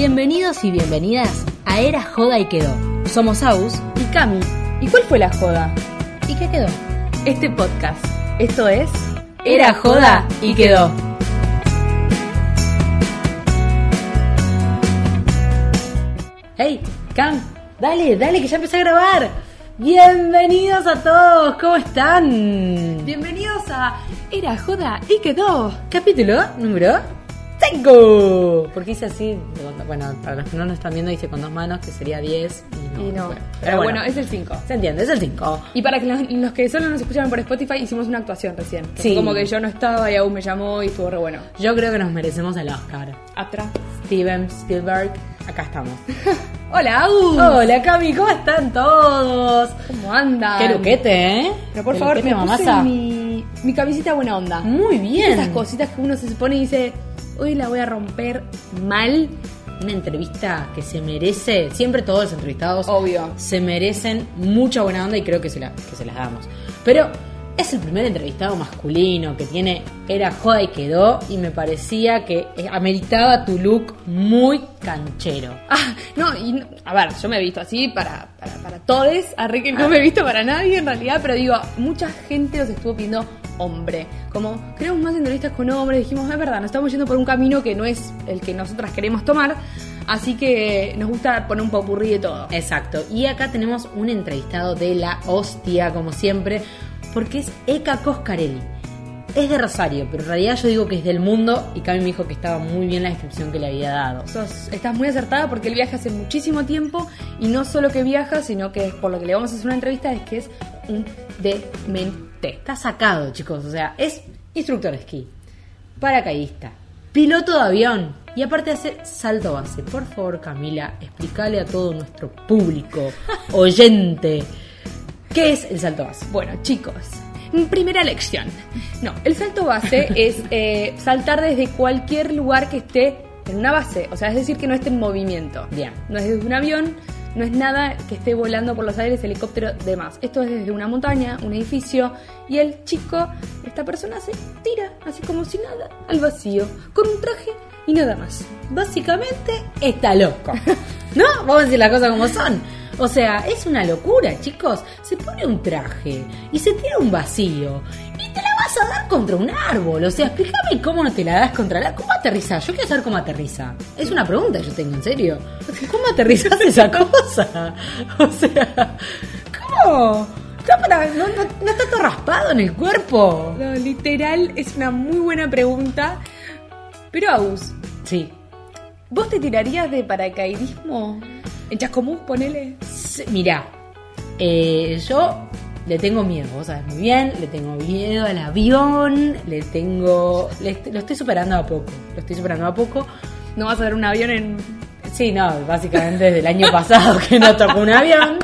Bienvenidos y bienvenidas a Era Joda y Quedó. Somos Aus. Y Cami, ¿y cuál fue la joda? ¿Y qué quedó? Este podcast. Esto es. Era Joda y Quedó. Hey, Cam, dale, dale, que ya empecé a grabar. Bienvenidos a todos, ¿cómo están? Bienvenidos a Era Joda y quedó. Capítulo número 5. Porque hice así, bueno, para los que no nos están viendo, hice con dos manos, que sería 10. Y no, Y no. bueno, pero bueno, es el 5. se entiende, es el 5. Y para que los, los que solo nos escucharon por Spotify, hicimos una actuación recién. Sí. Como que yo no estaba y aún me llamó y estuvo re bueno. Yo creo que nos merecemos el Oscar. Atrás. Steven Spielberg, acá estamos. Hola, Au. Hola Cami, ¿cómo están todos? ¿Cómo andan? Qué luquete, ¿eh? Pero por Qué favor, luquete, me puse mi, mi camisita buena onda. Muy bien. Esas cositas que uno se pone y dice, hoy la voy a romper mal. Una entrevista que se merece, siempre todos los entrevistados Obvio. se merecen mucha buena onda y creo que se, la- que se las damos. Pero es el primer entrevistado masculino que tiene, era joda y quedó y me parecía que ameritaba tu look muy canchero. Ah, no, y no- a ver, yo me he visto así para, para, para todos, arre que no me he visto para nadie en realidad, pero digo, mucha gente nos estuvo pidiendo hombre. Como queremos más entrevistas con hombres, dijimos, es verdad, nos estamos yendo por un camino que no es el que nosotras queremos tomar, así que nos gusta poner un popurrí de todo. Exacto. Y acá tenemos un entrevistado de la hostia, como siempre, porque es Eka Coscarelli. Es de Rosario, pero en realidad yo digo que es del mundo y Cami me dijo que estaba muy bien la descripción que le había dado. Sos- estás muy acertada porque él viaja hace muchísimo tiempo y no solo que viaja, sino que por lo que le vamos a hacer una entrevista es que es un demente. Está sacado, chicos. O sea, es instructor de esquí, paracaidista, piloto de avión y aparte hace salto base. Por favor, Camila, explícale a todo nuestro público oyente qué es el salto base. Bueno, chicos, primera lección. No, el salto base es eh, saltar desde cualquier lugar que esté en una base, o sea, es decir, que no esté en movimiento. Bien. No es desde un avión, no es nada que esté volando por los aires, helicóptero, demás. Esto es desde una montaña, un edificio, y el chico, esta persona se tira, así como si nada, al vacío, con un traje y nada más. Básicamente está loco. ¿No? Vamos a decir las cosas como son. O sea, es una locura, chicos. Se pone un traje y se tira un vacío. Y te la vas a dar contra un árbol. O sea, explícame cómo no te la das contra la. ¿Cómo aterriza? Yo quiero saber cómo aterriza. Es una pregunta que yo tengo, en serio. ¿Cómo aterrizas esa cosa? O sea, ¿cómo? Para- no, no- no está todo raspado en el cuerpo? No, literal, es una muy buena pregunta. Pero, Aus, Sí. ¿vos te tirarías de paracaidismo en Chascomús, ponele? Sí, Mirá, eh, yo le tengo miedo, vos sabés muy bien, le tengo miedo al avión, le tengo... le est- lo estoy superando a poco, lo estoy superando a poco. No vas a ver un avión en Sí, no, básicamente desde el año pasado que no tocó un avión,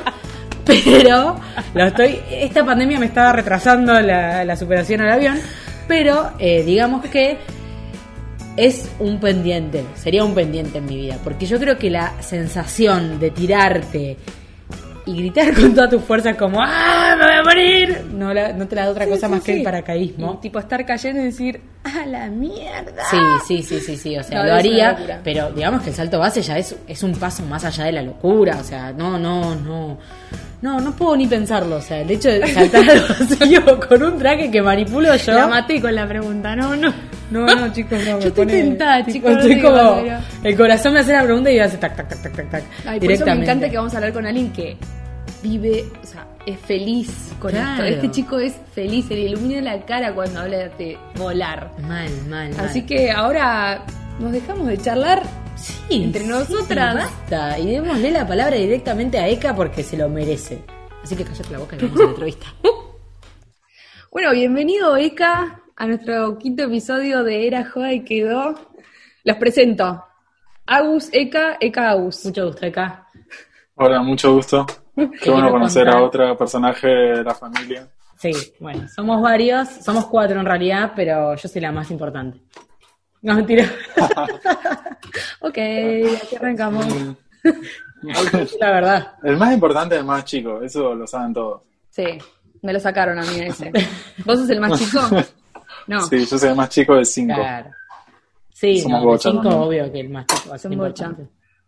pero lo estoy... Esta pandemia me estaba retrasando la, la superación al avión, pero eh, digamos que es un pendiente, sería un pendiente en mi vida, porque yo creo que la sensación de tirarte y gritar con todas tus fuerzas como ¡Ah, me voy a morir! No, la- no te la da otra cosa Sí, más sí, que el paracaidismo. Y, tipo estar cayendo y decir, ¡a la mierda! Sí, sí, sí, sí, sí, o sea, No, lo haría, pero digamos que el salto base ya es, es un paso más allá de la locura, o sea, no, no, no, no, no puedo ni pensarlo, o sea, el hecho de saltar al vacío con un traje que manipulo yo. La maté con la pregunta, no, no. No, no, chicos, no. me Yo estoy pone- tentada, chicos, no Estoy como. El corazón me hace la pregunta y hace tac, tac, tac, tac, tac. Ay, por eso me encanta que vamos a hablar con alguien que vive, o sea, es feliz con Claro. esto. Este chico es feliz, se le ilumina la cara cuando habla de volar. Mal, mal, mal. Así que ahora nos dejamos de charlar. Sí, entre sí, nosotras. Basta. Y démosle la palabra directamente a Eka porque se lo merece. Así que cállate la boca y vamos a la entrevista. Bueno, bienvenido, Eka, a nuestro quinto episodio de Era Joda y Quedó. Los presento. Agus, Eka, Eka Agus. Mucho gusto, Eka. Hola, mucho gusto. Qué bueno conocer contar. a otro personaje de la familia. Sí, bueno, somos varios, somos cuatro en realidad, pero yo soy la más importante. No, mentira. Ok, aquí arrancamos. la verdad. El más importante es el más chico, eso lo saben todos. Sí, me lo sacaron a mí ese. ¿Vos sos el más chico? No. Sí, yo soy el más chico de cinco. Claro. Sí, Somos no, de bocha, cinco, ¿no? obvio que el más chico va a ser Son bocha.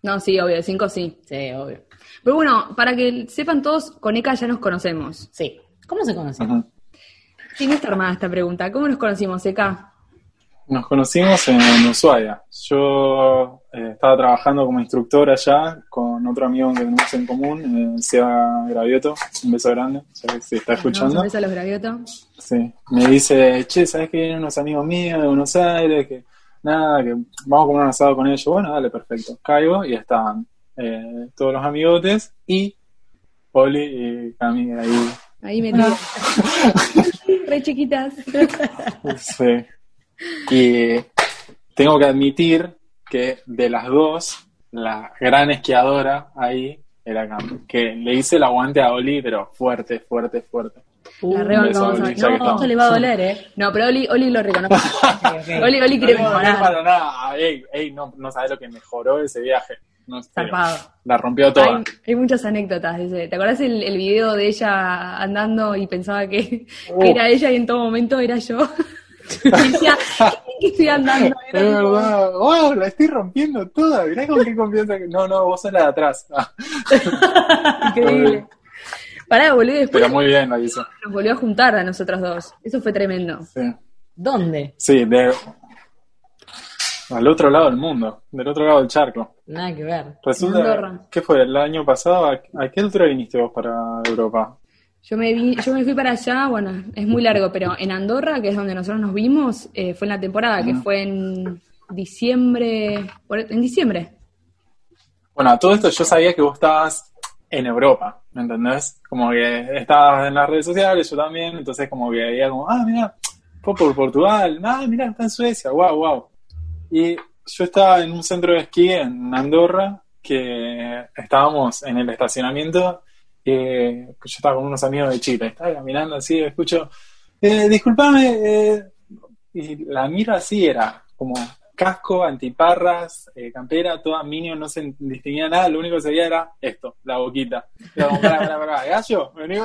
No, sí, obvio, de cinco sí. Sí, obvio. Pero bueno, para que sepan todos, con Eka ya nos conocemos. Sí. ¿Cómo se conocen? Sí, no está armada esta pregunta. ¿Cómo nos conocimos, Eka? Nos conocimos en Ushuaia. Yo eh, estaba trabajando como instructor allá con otro amigo que tenemos en común, eh, Seba Gravioto. Un beso grande, que se está escuchando. Un beso a los graviotos. Sí, me dice, che, ¿sabes que vienen unos amigos míos de Buenos Aires? Que nada, que vamos a comer un asado con ellos. Bueno, dale, perfecto. Caigo y estaban eh, todos los amigotes y Poli y Cami ahí. Ahí metido. Re chiquitas. Sí. Y tengo que admitir que de las dos, la gran esquiadora ahí era Cami. Que le hice el aguante a Oli, pero fuerte, fuerte, fuerte. La Uh, re bancamos. Oli, ya que No, estamos. esto le va a doler, ¿eh? no, pero Oli, Oli lo reconoce. Ok, ok. Oli, Oli No quiere no mejorar. para nada. Ey, ey, no, no sabes lo que mejoró ese viaje. No, Zarpado. la rompió toda. Hay, hay muchas anécdotas. de ese. ¿Te acordás el, el video de ella andando y pensaba que, Uh. que era ella y en todo momento era yo? y decía, ¿qué estoy andando? Es verdad. ¡Wow! La estoy rompiendo toda. Mirá con qué confianza. que- No, no, vos sos la de atrás. Ah, increíble. Pará, boludo, después pero muy bien nos volvió a juntar a nosotros dos. Eso fue tremendo. Sí. ¿Dónde? Sí, de. Al otro lado del mundo. Del otro lado del charco. Nada que ver. Resulta. ¿Qué fue? ¿El año pasado? ¿A a qué altura viniste vos para Europa? Yo me, vi, yo me fui para allá, bueno, es muy largo, pero en Andorra, que es donde nosotros nos vimos, eh, fue en la temporada, que fue en diciembre, por- en diciembre. Bueno, todo esto yo sabía que vos estabas en Europa, ¿me entendés? Como que estabas en las redes sociales, yo también, entonces como que veía como, ah, mira, fue por Portugal, ah, mira, está en Suecia, wow, wow. Y yo estaba en un centro de esquí en Andorra, que estábamos en el estacionamiento, eh, yo estaba con unos amigos de Chile, estaba caminando así, escucho, eh, disculpame, eh, y la miro así, era como casco, antiparras, eh, campera, toda minion, no se distinguía nada, lo único que se veía era esto, la boquita. Era como, pará, pará, pará, gallo, vení,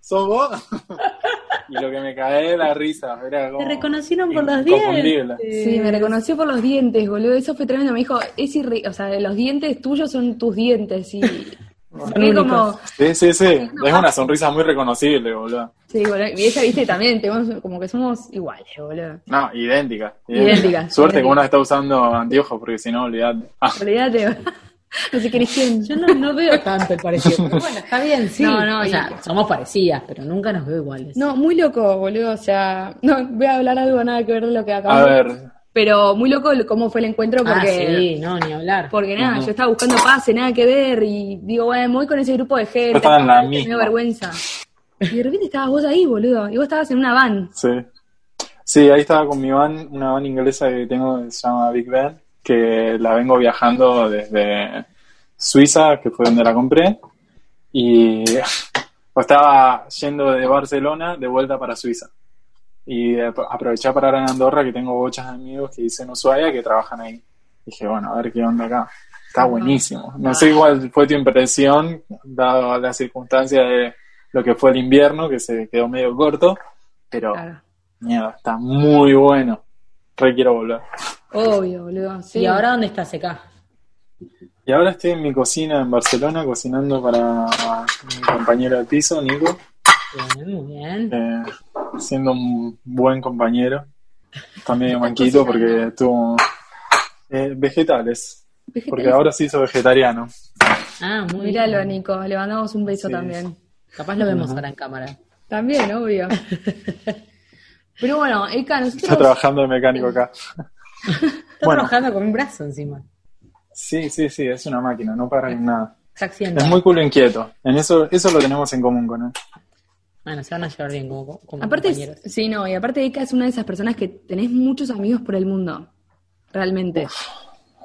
¿sos vos? y lo que me cae de la risa, era como... Te reconocieron por los dientes. Sí, me reconoció por los dientes, boludo, eso fue tremendo. Me dijo, es irri o sea, los dientes tuyos son tus dientes. Y Como, Sí, sí, sí, es una sonrisa muy reconocible, boludo. sí, boludo. Y ella, viste, también, tenemos como que somos iguales, boludo. No, idéntica. Idéntica, Suerte que idéntica. uno está usando anteojos, porque si no, olvidate. Ah, Olvídate, no sé quién. Yo no, no veo tanto el parecido. Pero bueno, está bien, sí. No, no, o y- sea, somos parecidas, pero nunca nos veo iguales. No, muy loco, boludo, o sea, no, voy a hablar algo nada que ver de lo que a acabamos de- ver, Pero muy loco cómo fue el encuentro Ah, porque... sí, no, ni hablar. Porque nada, yo estaba buscando pase, nada que ver, y digo, bueno, voy con ese grupo de gente, Yo estaba en la me dio misma. vergüenza. Y de repente estabas vos ahí, boludo, y vos estabas en una van. sí. Sí, ahí estaba con mi van, una van inglesa que tengo que se llama Big Ben, que la vengo viajando desde Suiza, que fue donde la compré, y pues estaba yendo de Barcelona de vuelta para Suiza. Y ap- aproveché para parar en Andorra, que tengo bochas de amigos que dicen Ushuaia que trabajan ahí. Dije, bueno, a ver qué onda acá. Está buenísimo. No sé cuál fue tu impresión, dado la circunstancia de lo que fue el invierno, que se quedó medio corto, pero Claro. mierda, está muy bueno. Re quiero volver. Obvio, boludo. Sí. ¿Y ahora dónde estás acá? Y ahora estoy en mi cocina en Barcelona, cocinando para mi compañero de piso, Nico, Bien, muy bien. eh, siendo un buen compañero. Está medio manquito porque tuvo eh, vegetales, Vegetales. porque ahora se hizo vegetariano. Ah, muy Míralo, bien. Nico, le mandamos un beso Sí. también. Capaz lo vemos ahora en cámara. También, obvio. Pero bueno, Eka, Está nosotros... trabajando de mecánico acá. Está Bueno. trabajando con un brazo encima. Sí, sí, sí, es una máquina, no para en nada. Está. Es muy culo inquieto. En eso, eso lo tenemos en común con él. Bueno, se van a llevar bien como, como Aparte, compañeros. es- sí, no, y aparte Eka es una de esas personas que tenés muchos amigos por el mundo. Realmente.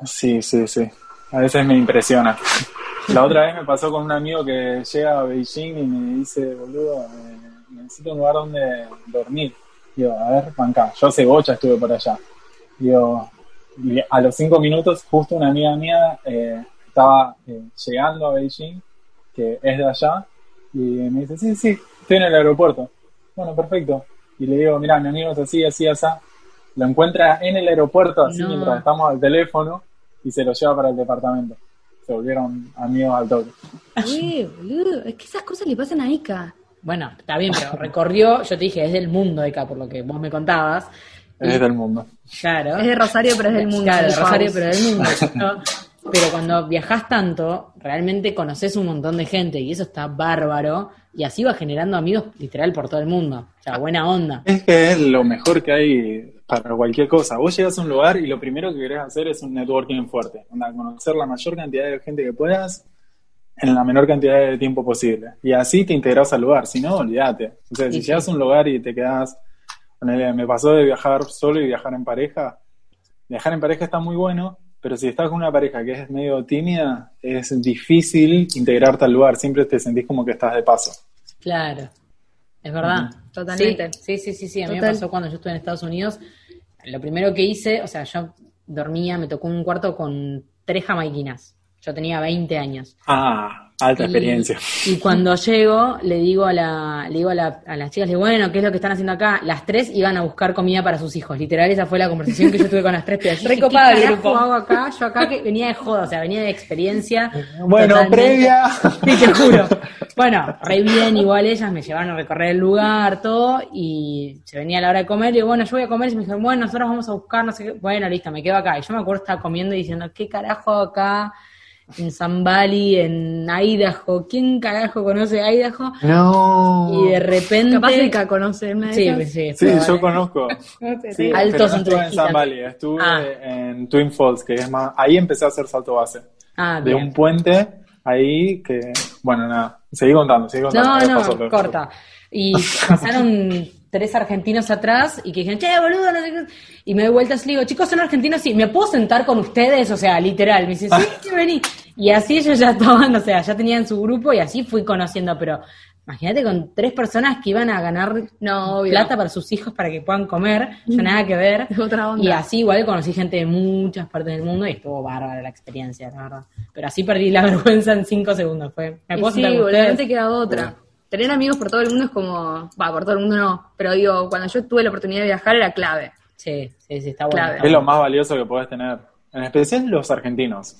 Sí, sí, sí. A veces me impresiona. La otra vez me pasó con un amigo que llega a Beijing y me dice, boludo, eh, necesito un lugar donde dormir. Digo, a ver, banca, yo hace bocha estuve por allá. Digo, y a los cinco minutos, justo una amiga mía eh, estaba eh, llegando a Beijing, que es de allá, y me dice, sí, sí, estoy en el aeropuerto. Bueno, perfecto. Y le digo, mira, mi amigo es así, así, así. Lo encuentra en el aeropuerto, así No. mientras estamos al teléfono, y se lo lleva para el departamento. se volvieron amigos al toque. Uy, boludo, es que esas cosas le pasan a Ika. Bueno, está bien, pero recorrió, yo te dije, es del mundo Eka, por lo que vos me contabas. Es del mundo. Claro. Es de Rosario, pero es del mundo. Claro, de Rosario, pero del mundo. ¿no? Pero cuando viajas tanto, realmente conoces un montón de gente y eso está bárbaro. Y así vas generando amigos literal por todo el mundo. O sea, buena onda. Es que es lo mejor que hay para cualquier cosa. Vos llegas a un lugar y lo primero que querés hacer es un networking fuerte. Onda, conocer la mayor cantidad de gente que puedas en la menor cantidad de tiempo posible. Y así te integras al lugar. Si no, olvídate. O sea, si Sí, llegas a un lugar y te quedas... Me pasó de viajar solo y viajar en pareja. Viajar en pareja está muy bueno, pero si estás con una pareja que es medio tímida, es difícil integrarte al lugar. Siempre te sentís como que estás de paso. Claro. Es verdad. Totalmente. Sí, sí, sí, sí. A mí Total. me pasó cuando yo estuve en Estados Unidos. Lo primero que hice, o sea, yo dormía, me tocó un cuarto con tres jamaiquinas. Yo tenía 20 años. Ah, alta Y- experiencia. Y cuando llego, le digo a la, le digo a, la- a las chicas, le digo, bueno, ¿qué es lo que están haciendo acá? Las tres iban a buscar comida para sus hijos. Literal, esa fue la conversación que yo tuve con las tres. Recopado ¿qué el grupo. hago acá? Yo acá que venía de joda, o sea, venía de experiencia. Bueno, totalmente. previa. Sí, te juro. Bueno, re bien, igual ellas me llevaron a recorrer el lugar, todo, y se venía la hora de comer, y digo, bueno, yo voy a comer, y me dijeron, bueno, nosotros vamos a buscar, no sé qué, bueno, listo, me quedo acá. Y yo me acuerdo estaba comiendo y diciendo, ¿qué carajo acá? En San Bali, en Idaho, ¿quién carajo conoce Idaho? No. Y de repente... Capaz Ika conoce una de Sí, esas. sí, Sí, yo conozco. Sí, Altos pero no estuve en. San Valley, estuve Ah. en Twin Falls, que es más. Ahí empecé a hacer salto base. Ah, De bien. un puente ahí que. Bueno, nada. Seguí contando, seguí contando. No, no, pasó. corta. Y pasaron tres argentinos atrás y que dijeron, che, boludo, no sé qué. Y me doy vueltas y le digo, chicos, son argentinos, sí, ¿me puedo sentar con ustedes? O sea, literal. Me dice, sí, sí, vení. Y así ellos ya estaban, o sea, ya tenían su grupo y así fui conociendo, pero imagínate con tres personas que iban a ganar No, obvio. plata para sus hijos para que puedan comer, yo nada que ver. Es otra onda. Y así igual conocí gente de muchas partes del mundo y estuvo bárbara la experiencia, la verdad. Pero así perdí la vergüenza en cinco segundos. Fue, ¿me Y puedo sí, sentar con boludo, no te queda otra. Tener amigos por todo el mundo es como, va, por todo el mundo no, pero digo, cuando yo tuve la oportunidad de viajar era clave. Sí, sí, sí, está bueno. Clave. Es lo más valioso que podés tener. En especial los argentinos.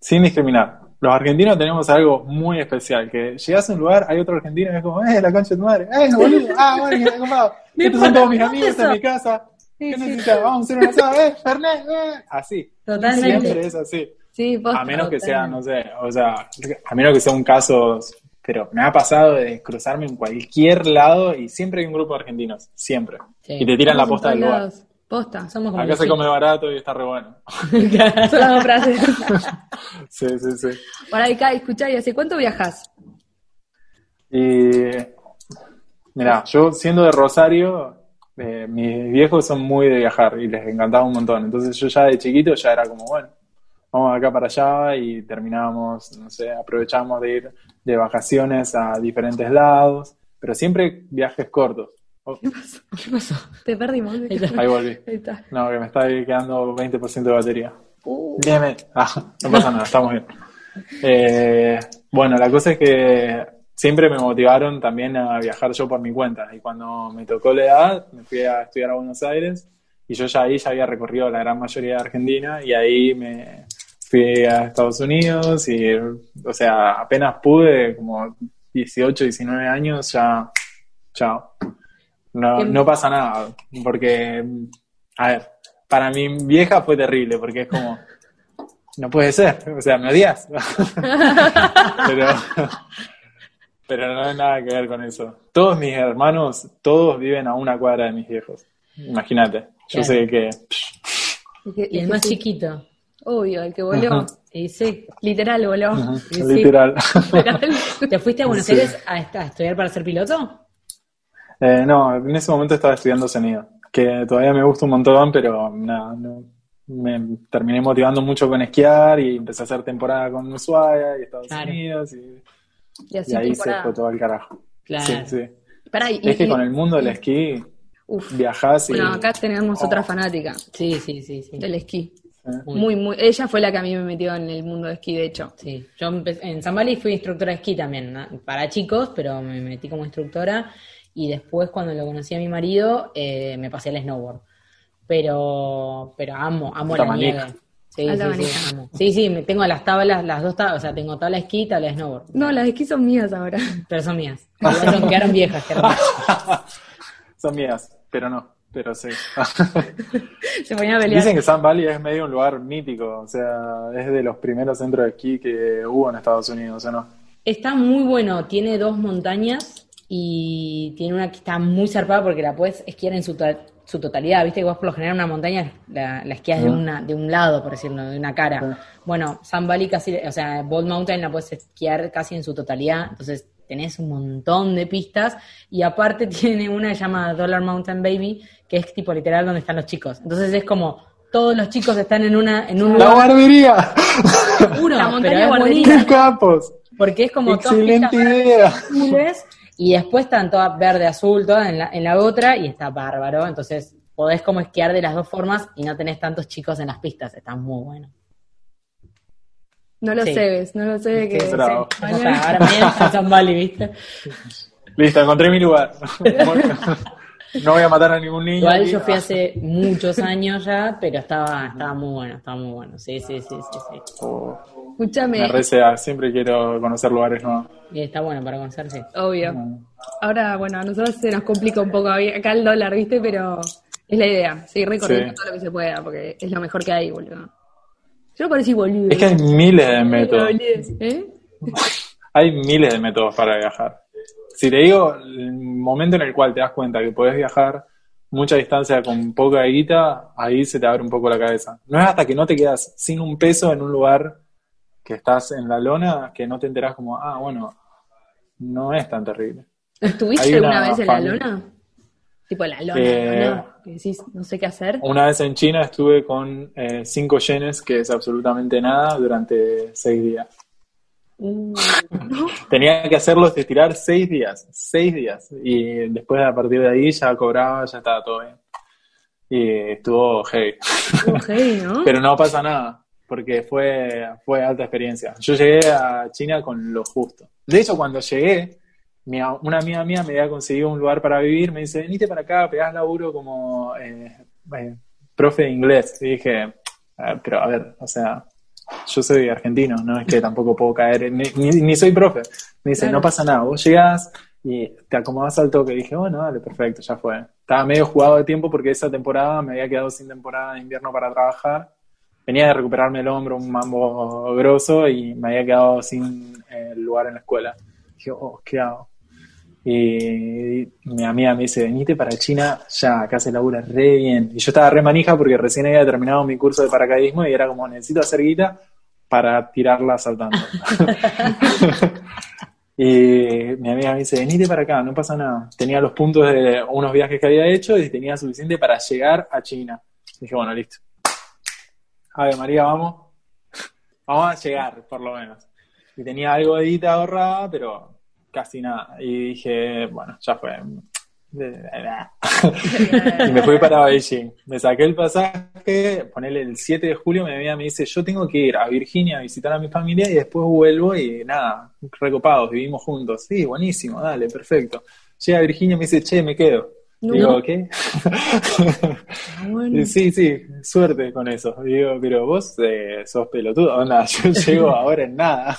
Sin discriminar. Los argentinos tenemos algo muy especial. Que llegas a un lugar, hay otro argentino y es como, eh, la concha de tu madre. Eh, boludo. Ah, bueno, que comprado. Estos son todos mis amigos en mi casa. ¿Qué necesitas? Vamos a hacer una asado. Eh, Fernet, eh. Así. Totalmente. Siempre es así. Sí, posta. A menos que sea, no sé, o sea, a menos que sea un caso, pero me ha pasado de cruzarme en cualquier lado y siempre hay un grupo de argentinos, siempre. Sí. Y te tiran la posta del lugar. Posta. Somos como Acá se come barato y está re bueno. Son las dos frases. Sí, sí, sí. Para acá, escuchá, ¿y hace cuánto viajas? Y mira, yo siendo de Rosario, eh, mis viejos son muy de viajar y les encantaba un montón. Entonces yo ya de chiquito ya era como, bueno, vamos acá para allá y terminábamos, no sé, aprovechamos de ir de vacaciones a diferentes lados, pero siempre viajes cortos. Oh, ¿Qué pasó? Te perdimos. Ahí está. ahí volví. Ahí está. No, que me está quedando 20% de batería. Uh, bien. Ah, no pasa nada, estamos bien. Eh, bueno, la cosa es que siempre me motivaron también a viajar yo por mi cuenta. Y cuando me tocó la edad, me fui a estudiar a Buenos Aires y yo ya ahí ya había recorrido la gran mayoría de Argentina y ahí me fui a Estados Unidos y, o sea, apenas pude, como 18, 19 años, ya, chao. No, no pasa nada, porque, a ver, para mi vieja fue terrible, porque es como, no puede ser, o sea, me odias. pero, pero no hay nada que ver con eso. Todos mis hermanos, todos viven a una cuadra de mis viejos. Imagínate, yo Claro. sé que... Y el más chiquito. Obvio, el que voló. Y sí. Literal voló. Ujú, Sí, sí. Literal. ¿Te fuiste a Buenos Sí. Aires a, est- a estudiar para ser piloto? Eh, no, en ese momento estaba estudiando sonido, que todavía me gusta un montón, pero nada, no, me terminé motivando mucho con esquiar y empecé a hacer temporada con Ushuaia y Estados Claro. Unidos y, Y así y ahí temporada. se fue todo al carajo. Claro. Sí, sí. Pará, y- Es que y- con el mundo del esquí Uf. viajás y... Bueno, acá tenemos Oh. otra fanática Sí, sí, sí, sí. del esquí. Muy, muy. Ella fue la que a mí me metió en el mundo de esquí, de hecho. Sí, yo en San Bali fui instructora de esquí también, ¿no? para chicos, pero me metí como instructora y después cuando lo conocí a mi marido eh, me pasé al snowboard. Pero, pero amo, amo la nieve. Sí, sí, sí, amo. sí, sí, me tengo las tablas, las dos tablas, o sea, tengo tabla de esquí y tabla de snowboard. No, las de esquí son mías ahora. Pero son mías. Quedaron, quedaron viejas, quedaron viejas. Son mías, pero no, pero sí. Se ponía a pelear. Dicen que Sun Valley es medio un lugar mítico, o sea, es de los primeros centros de esquí que hubo en Estados Unidos, ¿o no? Está muy bueno, tiene dos montañas y tiene una que está muy zarpada porque la puedes esquiar en su, to- su totalidad. Viste que vos por lo general una montaña la, la esquías de, una, de un lado, por decirlo, de una cara. Sí. Bueno, Sun Valley casi, o sea, Bald Mountain la puedes esquiar casi en su totalidad, entonces tenés un montón de pistas y aparte tiene una llamada Dollar Mountain Baby, que es tipo literal donde están los chicos. Entonces es como todos los chicos están en una en un ¡La lugar guardería! La montaña guardería. ¡Qué capos! Porque es como todas Excelente pistas idea. y después están todas verde, azul, todas en la, en la otra y está bárbaro. Entonces podés como esquiar de las dos formas y no tenés tantos chicos en las pistas. Está muy bueno. No lo Sí. sé, ves, no lo sé. Que, Sí, bravo. sí. O sea, ahora Valley, ¿viste? Listo, encontré mi lugar. No voy a matar a ningún niño. Igual yo fui hace muchos años ya, pero estaba, estaba muy bueno, estaba muy bueno. Sí, sí, sí, sí, sí. Oh, Escúchame, me resea, siempre quiero conocer lugares nuevos. Y está bueno para conocer, sí. obvio. Ahora, bueno, a nosotros se nos complica un poco acá el dólar, ¿viste? Pero es la idea, seguir recorriendo Sí. todo lo que se pueda, porque es lo mejor que hay, boludo. Yo no parecí boludo. Es que hay miles de métodos. ¿Eh? Hay miles de métodos para viajar. Si te digo, el momento en el cual te das cuenta que podés viajar mucha distancia con poca guita, ahí se te abre un poco la cabeza. No es hasta que no te quedas sin un peso en un lugar que estás en la lona que no te enterás como, ah, bueno, no es tan terrible. ¿Estuviste alguna vez en la lona? Tipo la lona, Eh, ¿no? Que decís, no sé qué hacer. Una vez en China estuve con eh, cinco yenes, que es absolutamente nada, durante seis días. Uh, Tenía que hacerlos de tirar seis días, seis días. Y después a partir de ahí ya cobraba, ya estaba todo bien. Y estuvo heavy. Heavy, ¿no? Pero no pasa nada, porque fue, fue alta experiencia. Yo llegué a China con lo justo. De hecho, cuando llegué, mi una amiga mía me había conseguido un lugar para vivir, me dice, venite para acá, pegás laburo como eh, eh, profe de inglés. Y dije, "Ah, pero a ver, o sea, yo soy argentino, no es que tampoco puedo caer, ni, ni- ni soy profe. Me dice, Claro. no pasa nada, vos llegás y te acomodás al toque. dije, bueno, dale, perfecto, ya fue. Estaba medio jugado de tiempo porque esa temporada me había quedado sin temporada de invierno para trabajar. Venía de recuperarme el hombro, un mambo grosso, y me había quedado sin eh, lugar en la escuela. Dije, oh, ¿qué hago? Y mi amiga me dice, venite para China ya, acá se labura re bien. Y yo estaba re manija porque recién había terminado mi curso de paracaidismo y era como, necesito hacer guita para tirarla saltando. y mi amiga me dice, venite para acá, no pasa nada. Tenía los puntos de unos viajes que había hecho y tenía suficiente para llegar a China. dije, bueno, listo. A ver, María, vamos. Vamos a llegar, por lo menos. Y tenía algo de guita ahorrada, pero casi nada. Y dije, bueno, ya fue. y me fui para Beijing. Me saqué el pasaje, ponele el 7 de julio, mi amiga me dice, yo tengo que ir a Virginia a visitar a mi familia y después vuelvo y nada, recopados, vivimos juntos. Sí, buenísimo, dale, perfecto. Llega a Virginia y me dice, che, me quedo. No. Digo, ¿qué? Bueno. Sí, sí, suerte con eso. Digo, pero vos eh, sos pelotudo. Onda, yo llego ahora en nada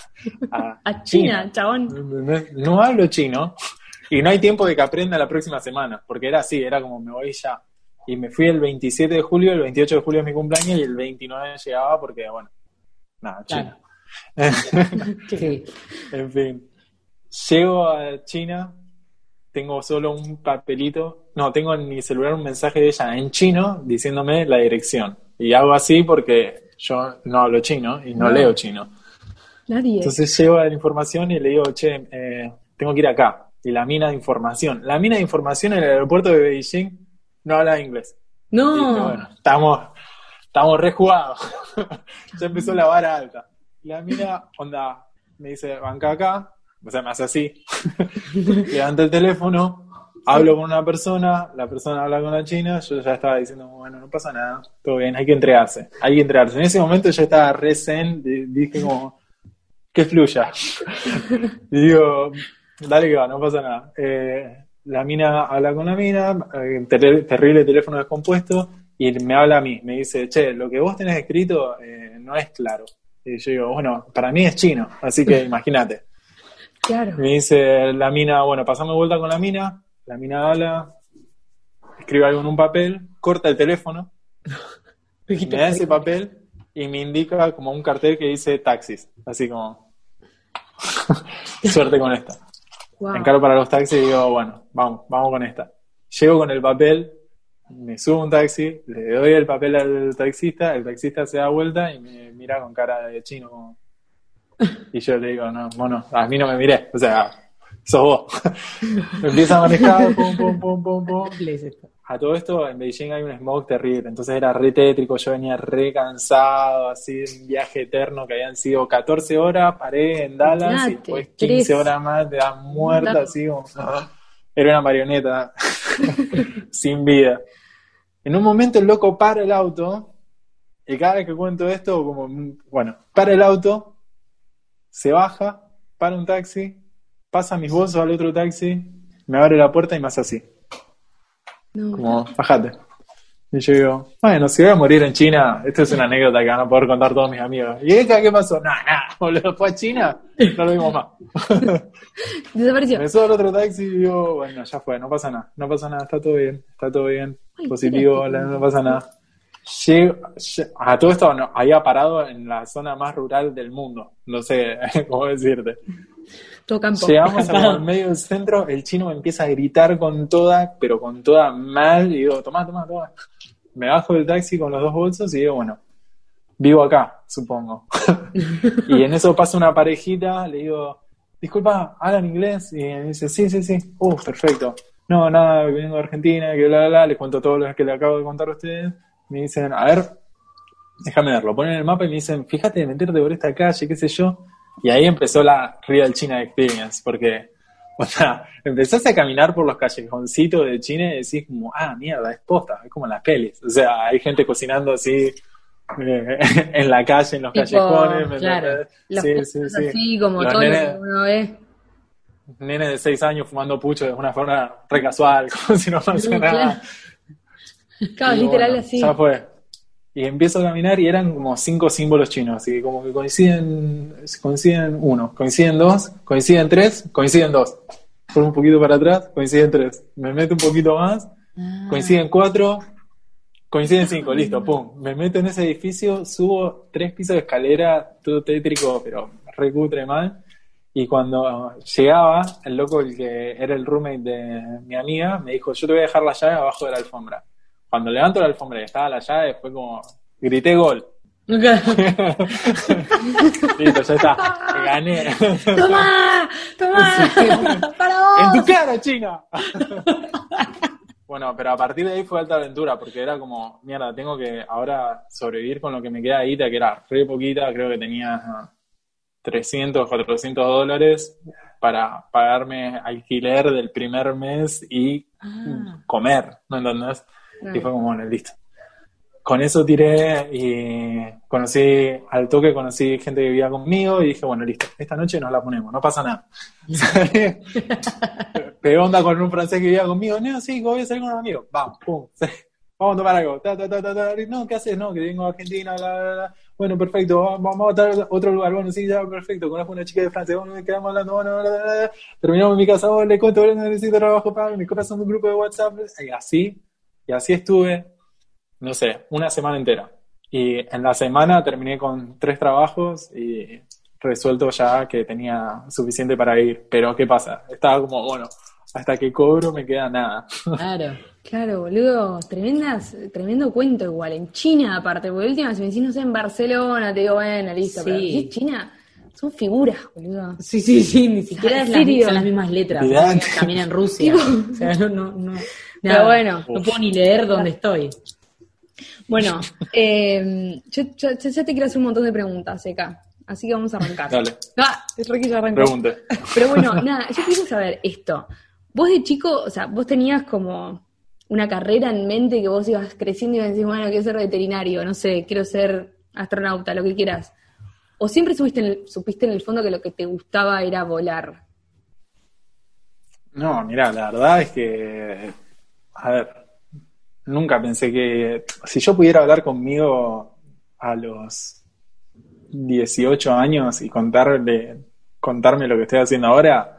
a, A China, chabón. No, no hablo chino y no hay tiempo de que aprenda la próxima semana, porque era así, era como me voy ya. Y me fui el 27 de julio, el 28 de julio es mi cumpleaños y el 29 llegaba porque, bueno, nada, chino. Sí. En fin, llego a China, tengo solo un papelito, no, tengo en mi celular un mensaje de ella en chino diciéndome la dirección. Y hago así porque yo no hablo chino y no, No. leo chino. Nadie. Entonces llego a la información y le digo, che, eh, tengo que ir acá. Y la mina de información. La mina de información en el aeropuerto de Beijing no habla inglés. Dije, No, bueno, estamos, estamos rejugados. ya empezó la vara alta. La mina, onda, me dice, banca acá. O sea, me hace así. Levanta el teléfono, hablo con una persona, la persona habla con la china, yo ya estaba diciendo, bueno, no pasa nada, todo bien, hay que entregarse, hay que entregarse. En ese momento yo estaba re zen, di- dije como, que fluya. y digo, dale que va, no pasa nada. Eh, la mina habla con la mina, eh, ter- terrible teléfono descompuesto, y me habla a mí, me dice, che, lo que vos tenés escrito eh, no es claro. Y yo digo, bueno, para mí es chino, así que imagínate. Claro. Me dice la mina, bueno, pasame vuelta con la mina, la mina habla, escribe algo en un papel, corta el teléfono, me da ese papel y me indica como un cartel que dice taxis, así como suerte con esta. Wow. Encaro para los taxis y digo, bueno, vamos, vamos con esta. Llego con el papel, me subo a un taxi, le doy el papel al taxista, el taxista se da vuelta y me mira con cara de chino como... Y yo le digo, no, mono, a mí no me miré, o sea, sos vos. Empieza a manejar, pum, pum, pum, pum, pum. A todo esto, en Beijing hay un smog terrible, entonces era re tétrico, yo venía re cansado, así, de un viaje eterno que habían sido 14 horas, paré en Dallas y después 15 tres. horas más, te das muerta, así como... Era una marioneta sin vida. En un momento el loco para el auto, y cada vez que cuento esto, como, bueno, para el auto, se baja, para un taxi, pasa mis bolsos al otro taxi, me abre la puerta y me hace así No. como, bajate. Y yo digo, bueno, si voy a morir en China, esto es una anécdota que van a poder contar todos mis amigos. ¿Y esta qué pasó? Nada, nada, boludo, fue a China, no lo vimos más. Desapareció. Me subo al otro taxi y digo, bueno, ya fue, no pasa nada, no pasa nada, está todo bien, está todo bien, Ay, positivo, no pasa nada. A todo esto no, había parado en la zona más rural del mundo, no sé cómo decirte. Todo campo. Llegamos al medio del centro, el chino me empieza a gritar con toda, pero con toda mal, y digo, tomá, tomá, tomá. Me bajo del taxi con los dos bolsos y digo, bueno, vivo acá, supongo. y en eso pasa una parejita, le digo, disculpa, ¿hablan inglés? Y me dice, sí, sí, sí, uh, perfecto. No, nada, vengo de Argentina, que bla, bla, bla, les cuento todo lo que le acabo de contar a ustedes. Me dicen, a ver, déjame verlo, ponen el mapa y me dicen, fíjate, meterte por esta calle, qué sé yo. Y ahí empezó la Real China Experience, porque, o sea, empezás a caminar por los callejoncitos de China y decís como, ah, mierda, es posta, es como en las pelis. O sea, hay gente cocinando así eh, en la calle, en los Tipo, callejones. ¿me claro? Los Sí, sí, sí. así como Los todo lo nenes- que uno ve. Nene de seis años fumando pucho de una forma re casual, como si no pasa No, nada. claro. Claro, Y literal bueno, así. Ya fue. Y empiezo a caminar y eran como cinco símbolos chinos, así que como que coinciden, coinciden uno, coinciden dos, coinciden tres, coinciden dos. Por un poquito para atrás, coinciden tres. Me meto un poquito más, Ah. coinciden cuatro, coinciden cinco, listo, pum. Me meto en ese edificio, subo tres pisos de escalera, todo tétrico, pero recutre mal. Y cuando llegaba, el loco, el que era el roommate de mi amiga, me dijo, yo te voy a dejar la llave abajo de la alfombra. Cuando levanto la alfombra y estaba la llave, fue como, grité gol. Listo, ya está, gané. ¡Toma! ¡Toma! ¡Para ¡En vos! tu cara, China! bueno, pero a partir de ahí fue alta aventura, porque era como, mierda, tengo que ahora sobrevivir con lo que me queda de guita, que era re poquita, creo que tenía ah, 300, 400 dólares para pagarme alquiler del primer mes y Ah. comer, ¿no entendés? Y fue como, bueno, listo. Con eso tiré y conocí, al toque conocí gente que vivía conmigo y dije, bueno, listo, esta noche nos la ponemos, no pasa nada. Pegué onda con un francés que vivía conmigo, no, sí, voy a salir con un amigo, vamos, pum, vamos a tomar algo, ta, ta, ta, no, ¿qué haces? No, que vengo a Argentina, bla, bla, bla. Bueno, perfecto, vamos a estar a otro lugar, bueno, sí, ya, perfecto, conozco una chica de Francia, bueno, quedamos hablando, bueno, terminamos en mi casa, oh, le cuento, bueno, necesito trabajo para me copas un grupo de WhatsApp, y así, y así estuve, no sé, una semana entera. Y en la semana terminé con tres trabajos y resuelto ya que tenía suficiente para ir. Pero ¿qué pasa? Estaba como, bueno, hasta que cobro me queda nada. Claro. Claro, boludo, tremendas, tremendo cuento igual, en China aparte, porque última si me decís, no sé, en Barcelona, te digo, bueno, listo, Sí. pero es China, son figuras, boludo. Sí, sí, sí, ni siquiera ¿En es la- son las mismas letras. También en Rusia. O sea, no, no, no. Pero nada. bueno. No puedo ni leer dónde estoy. Bueno, eh, yo, yo- yo ya te quiero hacer un montón de preguntas, Eka, así que vamos a arrancar. Dale, Ah, es Ricky ya arrancó. pregunte. Pero bueno, nada, yo quiero saber esto. Vos de chico, o sea, vos tenías como una carrera en mente que vos ibas creciendo y ibas a decir, bueno, quiero ser veterinario, no sé, quiero ser astronauta, lo que quieras. ¿O siempre supiste en el, supiste en el fondo que lo que te gustaba era volar? No, mira, la verdad es que, a ver, nunca pensé que si yo pudiera hablar conmigo a los 18 años y contarle, contarme lo que estoy haciendo ahora,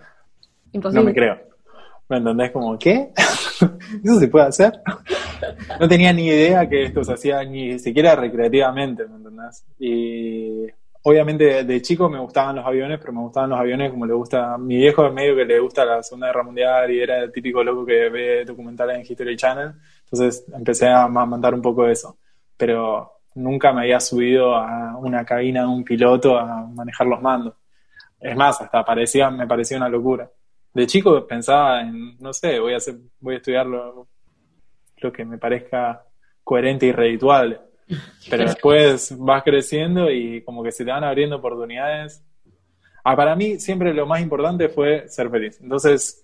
Imposible. no me creo. ¿Me entendés? Como, ¿qué? ¿Eso se puede hacer? No tenía ni idea que esto se hacía ni siquiera recreativamente, ¿me entendés? Y obviamente de chico me gustaban los aviones, pero me gustaban los aviones como le gusta mi viejo, en medio que le gusta la Segunda Guerra Mundial y era el típico loco que ve documentales en History Channel. Entonces empecé a ma- mandar un poco de eso. Pero nunca me había subido a una cabina de un piloto a manejar los mandos. Es más, hasta parecía, me parecía una locura. De chico pensaba en, no sé, voy a hacer, voy a estudiar lo, lo que me parezca coherente y redituable. Pero después vas creciendo y como que se te van abriendo oportunidades. Ah, para mí siempre lo más importante fue ser feliz. Entonces,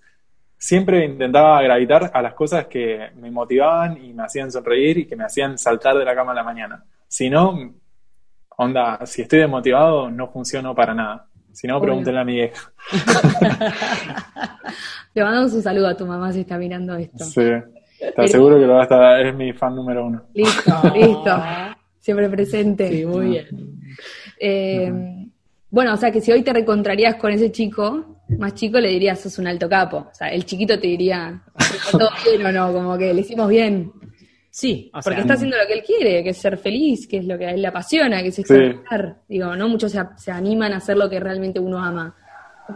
siempre intentaba gravitar a las cosas que me motivaban y me hacían sonreír y que me hacían saltar de la cama a la mañana. Si no, onda, si estoy desmotivado, no funciono para nada. Si no, pregúntenle a mi vieja. Le mandamos un saludo a tu mamá si está mirando esto. Sí. Te aseguro que lo va a estar, es mi fan número uno. Listo, listo. Siempre presente. Sí, muy bien. Eh, Bueno, o sea que si hoy te recontrarías con ese chico, más chico, le dirías sos un alto capo. O sea, el chiquito te diría, ¿está todo bien o no? Como que le hicimos bien. Sí, o Porque sea, está haciendo lo que él quiere, que es ser feliz, que es lo que a él le apasiona, que es Sí. experimentar. Digo, no muchos se, se animan a hacer lo que realmente uno ama.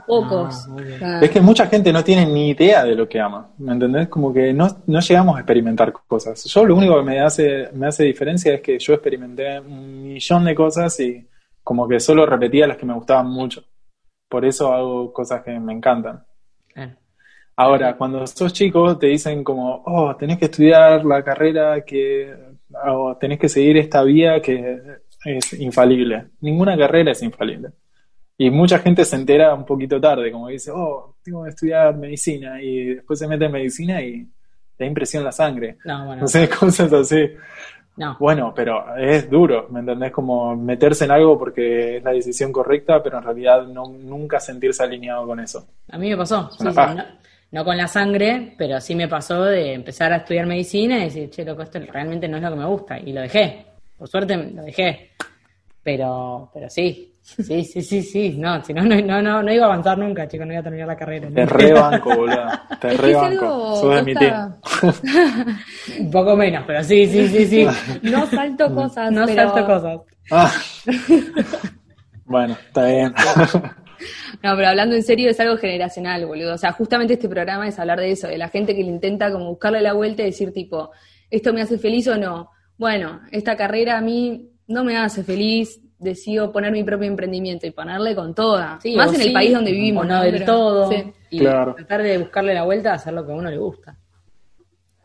Pocos. No, sea, Es que mucha gente no tiene ni idea de lo que ama, ¿me entendés? Como que no, no llegamos a experimentar cosas. Yo lo único que me hace, me hace diferencia es que yo experimenté un millón de cosas y como que solo repetía las que me gustaban mucho. Por eso hago cosas que me encantan. Claro. Ahora, cuando sos chico, te dicen como, oh, tenés que estudiar la carrera que, o tenés que seguir esta vía que es infalible. Ninguna carrera es infalible. Y mucha gente se entera un poquito tarde, como dice, oh, tengo que estudiar medicina, y después se mete en medicina y da impresión la sangre. No, bueno, No sé, cosas así. no. Bueno, pero es duro, ¿me entendés? Como meterse en algo porque es la decisión correcta, pero en realidad no, nunca sentirse alineado con eso. A mí me pasó. Una sí, paja. sí, no, no con la sangre, pero sí me pasó de empezar a estudiar medicina y decir, che, loco, esto realmente no es lo que me gusta. Y lo dejé. Por suerte lo dejé. Pero, pero sí. Sí, sí, sí, sí. No, si no, no, no, no, no iba a avanzar nunca, chicos, no iba a terminar la carrera. Te rebanco, boludo. Te rebanco. algo, Sos de mi team. Un poco menos, pero sí, sí, sí, sí. no salto cosas, No pero- salto cosas. Ah. Bueno, está bien. No, pero hablando en serio, es algo generacional, boludo. O sea, justamente este programa es hablar de eso, de la gente que le intenta como buscarle la vuelta y decir, tipo, ¿esto me hace feliz o no? Bueno, esta carrera a mí no me hace feliz, decido poner mi propio emprendimiento y ponerle con toda. Sí, Más en el país donde vivimos. o no del Pero- todo. sí. Y Claro. tratar de buscarle la vuelta a hacer lo que a uno le gusta.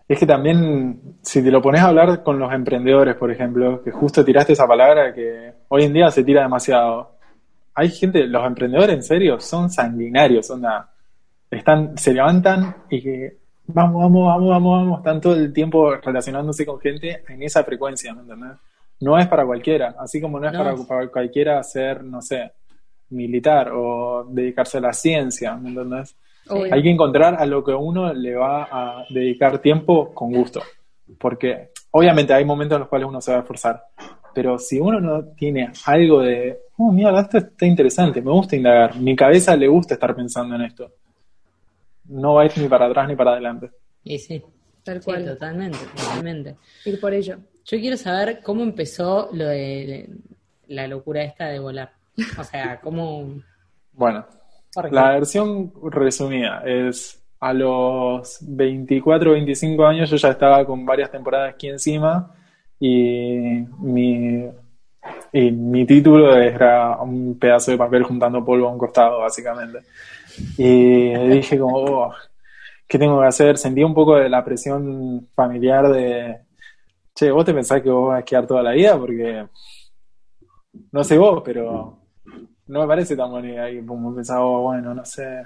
Es que también, si te lo pones a hablar con los emprendedores, por ejemplo, que justo tiraste esa palabra que hoy en día se tira demasiado. Hay gente, los emprendedores en serio son sanguinarios, onda, están, se levantan y que vamos, vamos, vamos, vamos, vamos, están todo el tiempo relacionándose con gente en esa frecuencia, ¿me entendés? No es para cualquiera, así como no es No. para, para cualquiera ser, no sé, militar o dedicarse a la ciencia, ¿me entendés? Obvio. Hay que encontrar a lo que uno le va a dedicar tiempo con gusto. Porque obviamente hay momentos en los cuales uno se va a esforzar. Pero si uno no tiene algo de, oh, mira, esto está interesante, me gusta indagar, mi cabeza le gusta estar pensando en esto, no va a ir ni para atrás ni para adelante. Y sí, Tal sí, cual. totalmente, totalmente. Ir por ello. Yo quiero saber cómo empezó lo de la locura esta de volar. O sea, cómo... Bueno, la versión resumida es a los 24 o 25 años yo ya estaba con varias temporadas aquí encima y mi, y mi título era un pedazo de papel juntando polvo a un costado, básicamente. Y dije como, oh, ¿qué tengo que hacer? Sentí un poco de la presión familiar de, che, vos te pensás que vos vas a quedar toda la vida porque, no sé vos, pero no me parece tan buena idea. Y como pensaba, bueno, no sé.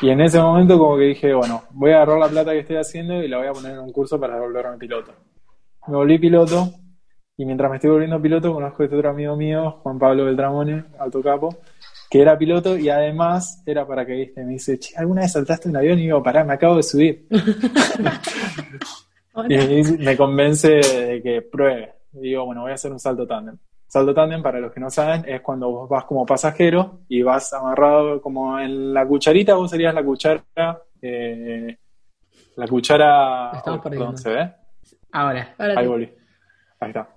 Y en ese momento como que dije, bueno, voy a agarrar la plata que estoy haciendo y la voy a poner en un curso para volverme piloto. Me volví piloto y mientras me estoy volviendo piloto conozco a este otro amigo mío, Juan Pablo Beltramone, alto capo, que era piloto y además era paracaidista. Y me dice, che, ¿alguna vez saltaste un avión? Y digo, pará, me acabo de subir. Y me convence de que pruebe. Digo, bueno, voy a hacer un salto tándem. Salto tándem, para los que no saben, es cuando vos vas como pasajero y vas amarrado como en la cucharita, vos serías la cuchara, eh, la cuchara, Estamos oh, perdiendo. ¿dónde se ve? Ahora. Ahora Ahí volví. Ahí está.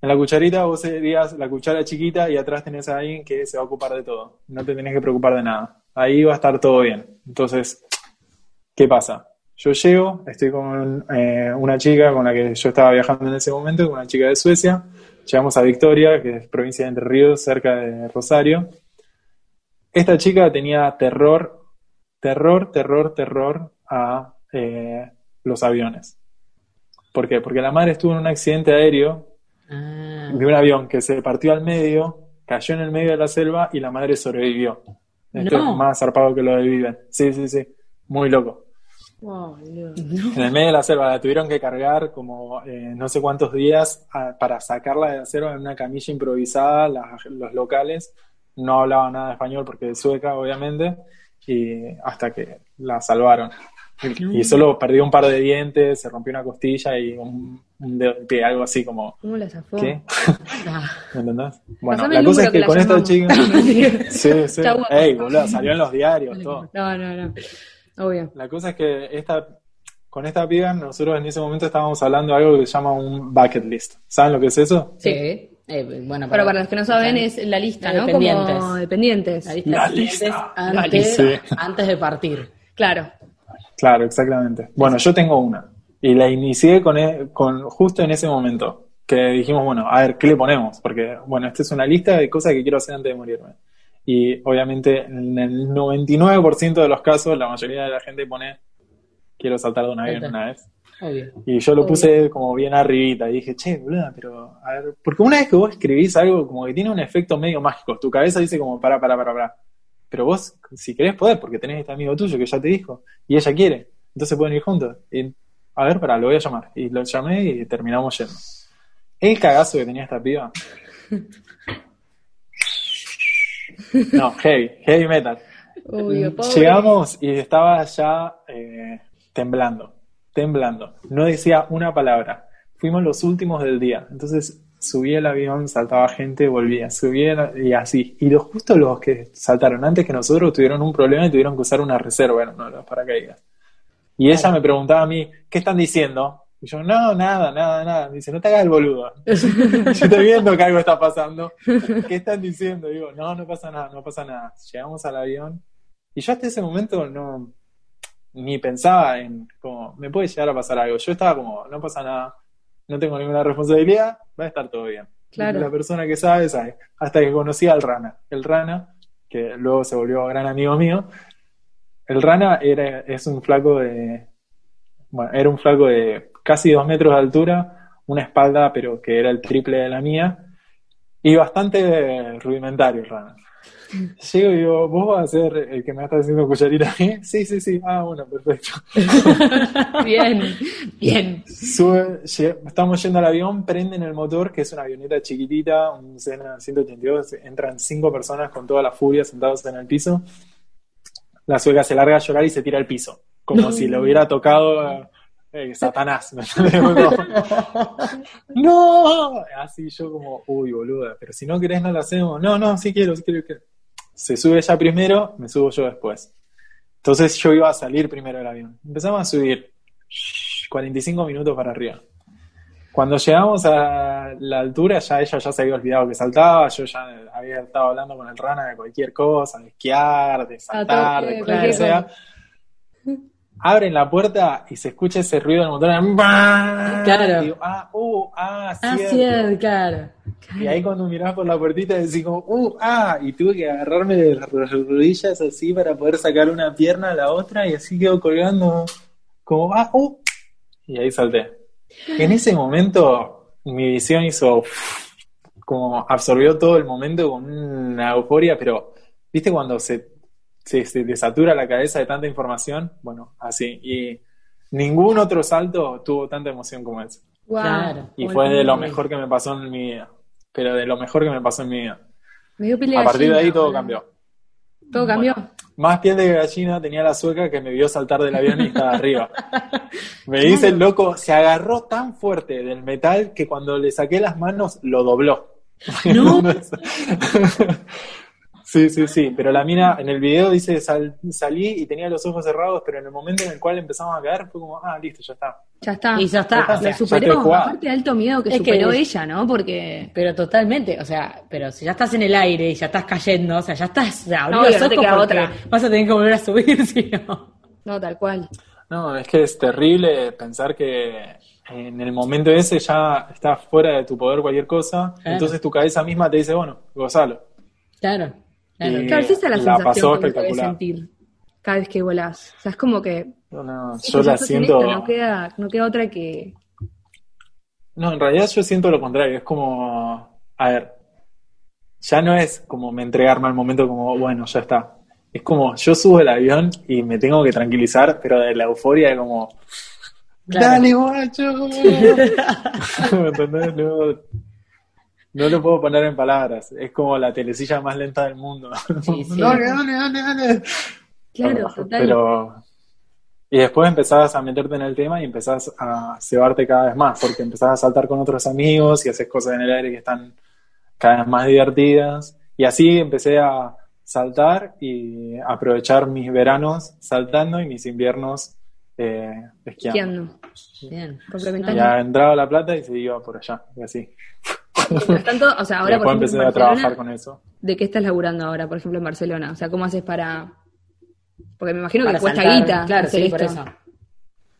En la cucharita vos serías la cuchara chiquita y atrás tenés a alguien que se va a ocupar de todo. No te tenés que preocupar de nada. Ahí va a estar todo bien. Entonces, ¿qué pasa? Yo llego, estoy con eh, una chica con la que yo estaba viajando en ese momento, con una chica de Suecia. Llegamos a Victoria, que es provincia de Entre Ríos, cerca de Rosario. Esta chica tenía terror, terror, terror, terror a eh, los aviones. ¿Por qué? Porque la madre estuvo en un accidente aéreo Ah, de un avión que se partió al medio, cayó en el medio de la selva y la madre sobrevivió. Esto No. es más zarpado que lo de Viven. Sí, sí, sí. Muy loco. En el medio de la selva la tuvieron que cargar como eh, no sé cuántos días a- para sacarla de la selva en una camilla improvisada. las- los locales no hablaban nada de español porque de sueca, obviamente, y hasta que la salvaron. Y, solo perdió un par de dientes, se rompió una costilla y un, un dedo del pie, algo así como. ¿Cómo la zafó? ¿Qué? ¿Me entendés? Bueno, Pasame la cosa es que que con esta chica. sí, sí. Chau, guapa. Ey, boludo, salió en los diarios, todo. No, no, no. Obvio. La cosa es que esta, con esta piba, nosotros en ese momento estábamos hablando de algo que se llama un bucket list. ¿Saben lo que es eso? sí. Eh, bueno, Pero para los que no saben, es la lista, ¿no? Dependientes. Como dependientes. la lista La antes, antes de partir. Claro. Claro, exactamente. Bueno, yo tengo una. Y la inicié con, e- con justo en ese momento. Que dijimos, bueno, a ver, ¿qué le ponemos? Porque, bueno, esta es una lista de cosas que quiero hacer antes de morirme. Y obviamente en el 99% de los casos, la mayoría de la gente pone, quiero saltar de un avión una vez. Obvio. Y yo lo Obvio. puse como bien arribita y dije, che, boluda, pero a ver, porque una vez que vos escribís algo como que tiene un efecto medio mágico, tu cabeza dice como, para, para, para, para. Pero vos, si querés, podés, porque tenés este amigo tuyo que ya te dijo, y ella quiere, entonces pueden ir juntos. Y, a ver, para, lo voy a llamar. Y lo llamé y terminamos yendo. El cagazo que tenía esta piba. No, heavy, heavy metal. Pobre. Llegamos y estaba ya eh, temblando, temblando. No decía una palabra. Fuimos los últimos del día. Entonces subí el avión, saltaba gente, volvía, subía y así. Y los, justo los que saltaron antes que nosotros tuvieron un problema y tuvieron que usar una reserva en uno de los paracaídas. Y ella me preguntaba a mí, ¿qué están diciendo? Y yo, no, nada, nada, nada. Me dice, no te hagas el boludo. yo estoy viendo que algo está pasando. ¿Qué están diciendo? Digo, no, no pasa nada, no pasa nada. Llegamos al avión y yo hasta ese momento no ni pensaba en como me puede llegar a pasar algo. Yo estaba como, no pasa nada, no tengo ninguna responsabilidad, va a estar todo bien. Claro. La persona que sabe, sabe. Hasta que conocí al Rana. El Rana, que luego se volvió gran amigo mío, el Rana era, es un flaco de. Bueno, era un flaco de casi dos metros de altura, una espalda, pero que era el triple de la mía, y bastante rudimentario Rana. Llego y digo, ¿vos vas a ser el que me está haciendo cucharita a mí? Sí, sí, sí. Ah, bueno, perfecto. Bien, bien. Sube, estamos yendo al avión, prenden el motor, que es una avioneta chiquitita, un Cessna 182, entran cinco personas con toda la furia sentados en el piso. La sueca se larga a llorar y se tira al piso, como si le hubiera tocado eh, Satanás. ¿me entendés? ¡No! Así yo como, uy, boluda, pero si no querés no lo hacemos. No, no, sí quiero, sí quiero. quiero. Se sube ella primero, me subo yo después. Entonces yo iba a salir primero del avión. Empezamos a subir. 45 minutos para arriba. Cuando llegamos a la altura, ya ella ya se había olvidado que saltaba, yo ya había estado hablando con el rana de cualquier cosa, de esquiar, de saltar, toque, de cualquier sea. Abren la puerta y se escucha ese ruido del motor. Claro. Y digo, ah, uh, ah, Ah, cierto. claro. Y ahí cuando mirás por la puertita decís como, uh, ah, y tuve que agarrarme de las rodillas así para poder sacar una pierna a la otra y así quedo colgando como, ah, uh, y ahí salté. En ese momento mi visión hizo, como absorbió todo el momento con una euforia, pero, ¿viste cuando se, se, se te satura la cabeza de tanta información? Bueno, así. Y ningún otro salto tuvo tanta emoción como ese. Wow. Claro. Y fue de lo mejor que me pasó en mi vida. Pero de lo mejor que me pasó en mi vida. Me dio pelea A partir de ahí todo cambió. Todo cambió. Más piel de gallina tenía la sueca que me vio saltar del avión y estaba arriba. Me dice el loco, se agarró tan fuerte del metal que cuando le saqué las manos lo dobló. No. Sí, sí, sí, pero la mina en el video dice sal- salí y tenía los ojos cerrados, pero en el momento en el cual empezamos a caer fue como, ah, listo, ya está. Ya está. Y ya está. Ya o sea, superó. jugado. Aparte de alto miedo que Es que- superó ella, ¿no? Porque. Pero totalmente, o sea, pero si ya estás en el aire y ya estás cayendo, o sea, ya estás, o sea, abrí No, los no te queda otra. vas a tener que volver a subir, si no. No, tal cual. No, es que es terrible pensar que en el momento ese ya está fuera de tu poder cualquier cosa, Claro. entonces tu cabeza misma te dice, bueno, gozalo. Claro, claro. Esa es la, la sensación pasó que uno debe espectacular. sentir cada vez que volás. O sea, es como que. No, no, sí, yo la siento... no, queda, no queda otra que. No, en realidad yo siento lo contrario, es como, a ver, ya no es como me entregarme al momento como, bueno, ya está. Es como, yo subo el avión y me tengo que tranquilizar, pero de la euforia de como, Claro. dale guacho. ¿Me entendés? No, no lo puedo poner en palabras, es como la telecilla más lenta del mundo. Sí, sí. Dale, dale, dale, dale. Claro, total. Pero. Y después empezás a meterte en el tema y empezás a cebarte cada vez más, porque empezás a saltar con otros amigos y haces cosas en el aire que están cada vez más divertidas. Y así empecé a saltar y aprovechar mis veranos saltando y mis inviernos eh, esquiando. Esquiando. Bien. Complementando. Ya entraba la plata y se iba por allá, y así. Mientras tanto, o sea, ahora por ejemplo, a trabajar con eso. ¿de qué estás laburando ahora, por ejemplo, en Barcelona? O sea, ¿cómo haces para...? Porque me imagino que Para cuesta saltar, guita Claro, hacer sí, por eso.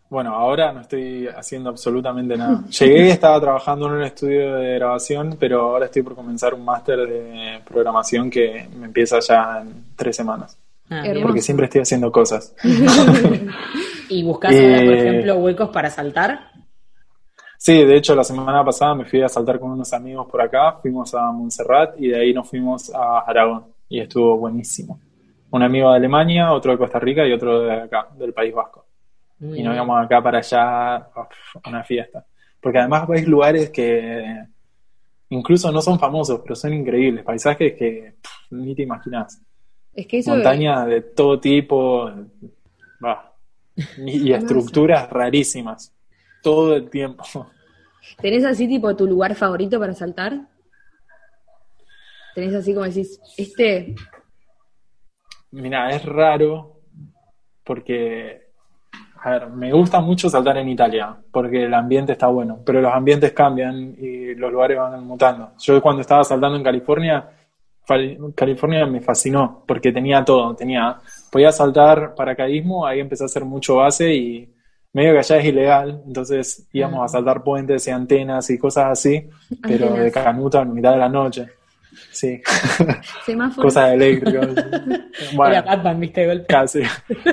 Bueno, ahora no estoy haciendo absolutamente nada. Llegué y estaba trabajando en un estudio de grabación, pero ahora estoy por comenzar un máster de programación que me empieza ya en tres semanas. Ah. Porque siempre estoy haciendo cosas. Y buscas por Eh, ejemplo, huecos para saltar. Sí, de hecho la semana pasada me fui a saltar con unos amigos por acá, fuimos a Montserrat y de ahí nos fuimos a Aragón y estuvo buenísimo. Un amigo de Alemania, otro de Costa Rica y otro de acá, del País Vasco. Y nos íbamos acá para allá uf, una fiesta. Porque además ves lugares que incluso no son famosos, pero son increíbles, paisajes que pff, ni te imaginas. Es que eso... Montañas de todo tipo, y estructuras rarísimas, todo el tiempo. ¿Tenés así tipo tu lugar favorito para saltar? ¿Tenés así como decís, este... Mira, es raro porque, a ver, me gusta mucho saltar en Italia porque el ambiente está bueno, pero los ambientes cambian y los lugares van mutando. Yo cuando estaba saltando en California, California me fascinó porque tenía todo, tenía, podía saltar paracaidismo, ahí empecé a hacer mucho base y medio que allá es ilegal, entonces íbamos a saltar puentes y antenas y cosas así, pero de canuta en mitad de la noche. Sí, cosas eléctricas. Bueno, Era Batman, viste, de golpe. Casi.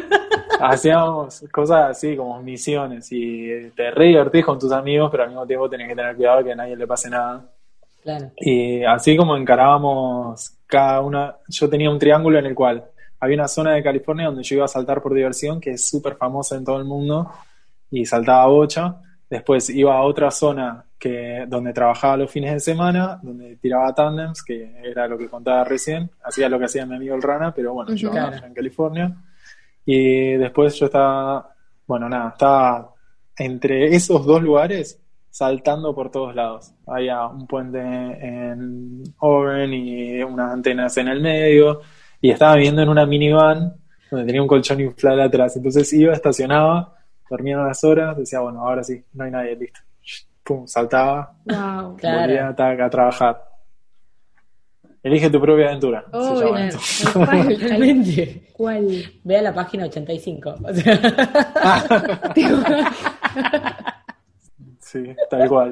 Hacíamos cosas así como misiones y te re divertís con tus amigos, pero al mismo tiempo tenés que tener cuidado que a nadie le pase nada. Claro. Y así como encarábamos cada una, yo tenía un triángulo en el cual había una zona de California donde yo iba a saltar por diversión, que es súper famosa en todo el mundo, y saltaba bocha. Después iba a otra zona que, donde trabajaba los fines de semana, donde tiraba tandems, que era lo que contaba recién. Hacía lo que hacía mi amigo el Rana, pero bueno, yo Claro. en California. Y después yo estaba, bueno, nada, estaba entre esos dos lugares saltando por todos lados. Había un puente en Oren y unas antenas en el medio. Y estaba viviendo en una minivan donde tenía un colchón inflable atrás. Entonces iba, estacionaba, dormía unas horas, decía, bueno, ahora sí, no hay nadie, listo. Pum, saltaba, Wow. Claro. volvía tac, a trabajar. Elige tu propia aventura. se Oh, llama esto. Cual, tal Totalmente. cual. Ve a la página 85. O sea, Sí, tal cual.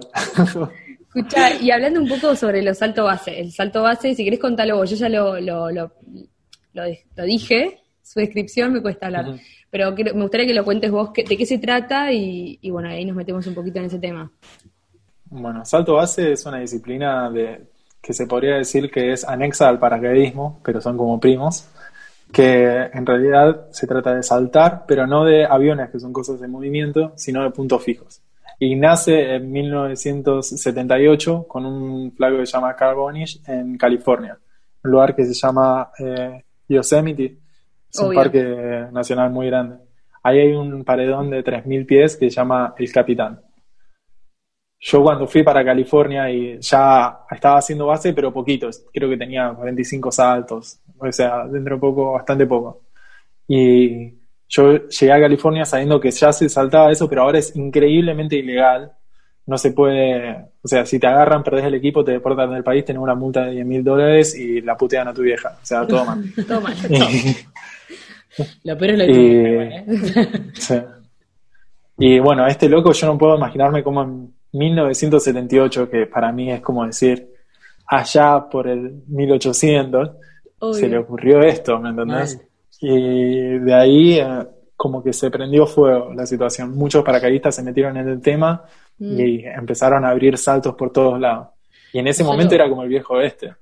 Escucha, y hablando un poco sobre los salto base, el salto base, si querés contarlo vos, yo ya lo, lo, lo, lo, lo dije, su descripción me cuesta hablar, Ujú. Pero me gustaría que lo cuentes vos, que- de qué se trata y, y bueno, ahí nos metemos un poquito en ese tema. Bueno, salto base es una disciplina de, que se podría decir que es anexa al paracaidismo, pero son como primos, que en realidad se trata de saltar, pero no de aviones, que son cosas de movimiento, sino de puntos fijos. Y nace en 1978 con un flaco que se llama Carl Bonish en California, un lugar que se llama eh, Yosemite. Es un Obvio. parque nacional muy grande. Ahí hay un paredón de 3.000 pies que se llama El Capitán. Yo cuando fui para California y ya estaba haciendo base, pero poquitos. Creo que tenía 45 saltos. O sea, dentro de poco, bastante poco. Y yo llegué a California sabiendo que ya se saltaba eso, pero ahora es increíblemente ilegal. No se puede, o sea, si te agarran, perdés el equipo, te deportan del país, tenés una multa de 10 mil dólares y la putean a tu vieja. O sea, todo mal. Todo mal. Lo peor es lo Y- que ¿eh? Sí. Y bueno, este loco yo no puedo imaginarme como en 1978, que para mí es como decir, allá por el 1800, Obvio. se le ocurrió esto, ¿me entendés? Mal. Y de ahí eh, como que se prendió fuego la situación. Muchos paracaidistas se metieron en el tema Mm. y empezaron a abrir saltos por todos lados. Y en ese momento era como el viejo este.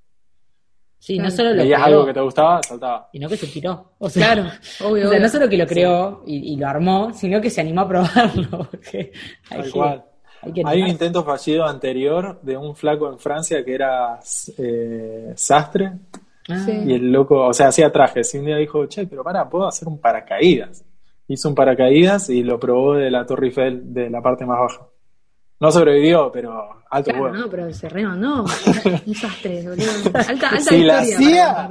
Sí, no solo lo Veías creó, algo que te gustaba, saltaba. y no que se tiró. O sea, Claro, obvio. o sea, no solo que lo creó y, y lo armó, sino que se animó a probarlo. Hay Tal que- cual. hay que Hay un intento fallido anterior de un flaco en Francia que era eh, sastre Ah, Sí. y el loco, o sea, hacía trajes. Y un día dijo, che, pero para, puedo hacer un paracaídas. Hizo un paracaídas y lo probó de la Torre Eiffel de la parte más baja. No sobrevivió, pero alto Claro, huevo. no, pero se remandó. Un sastre, boludo. Alta, alta Si la hacía.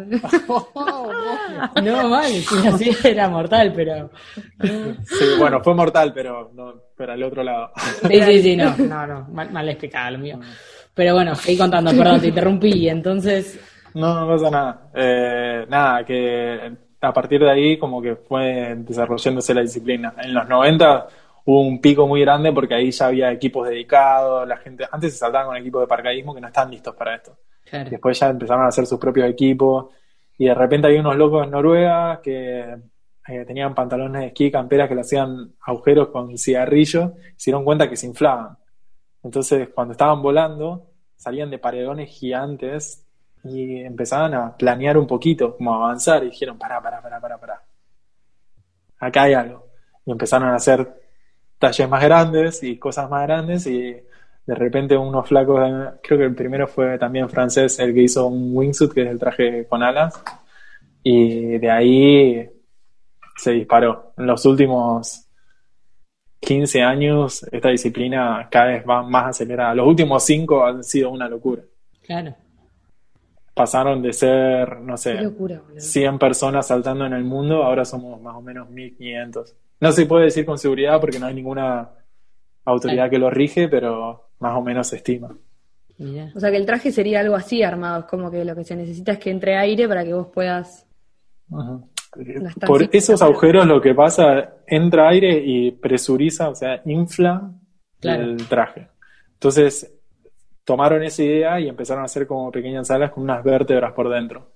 No, mal, si así era mortal, pero. Sí, bueno, fue mortal, pero no, pero al otro lado. Sí, sí, sí, no, no, no, mal, mal explicado lo mío. Pero bueno, seguí contando, perdón, te interrumpí. Entonces, No, no pasa nada. Eh, nada, que a partir de ahí como que fue desarrollándose la disciplina. En los 90 hubo un pico muy grande porque ahí ya había equipos dedicados, la gente, antes se saltaban con equipos de paracaidismo que no están listos para esto. claro, Después ya empezaron a hacer sus propios equipos y de repente hay unos locos en Noruega que eh, tenían pantalones de esquí, camperas que le hacían agujeros con cigarrillo, se dieron cuenta que se inflaban. Entonces, cuando estaban volando, salían de paredones gigantes y empezaban a planear un poquito, como a avanzar, y dijeron, pará, pará, pará, pará, pará. Acá hay algo. Y empezaron a hacer talles más grandes y cosas más grandes y de repente unos flacos, creo que el primero fue también francés, el que hizo un wingsuit, que es el traje con alas, y de ahí se disparó. En los últimos 15 años esta disciplina cada vez va más acelerada. Los últimos 5 han sido una locura. claro. Pasaron de ser, no sé, locura, boludo. 100 personas saltando en el mundo, ahora somos más o menos 1500. No se puede decir con seguridad porque no hay ninguna autoridad que lo rige, pero más o menos se estima. O sea que el traje sería algo así armado, es como que lo que se necesita es que entre aire para que vos puedas. Por esos se agujeros lo que pasa, entra aire y presuriza, o sea, infla Claro. el traje. Entonces, tomaron esa idea y empezaron a hacer como pequeñas alas con unas vértebras por dentro.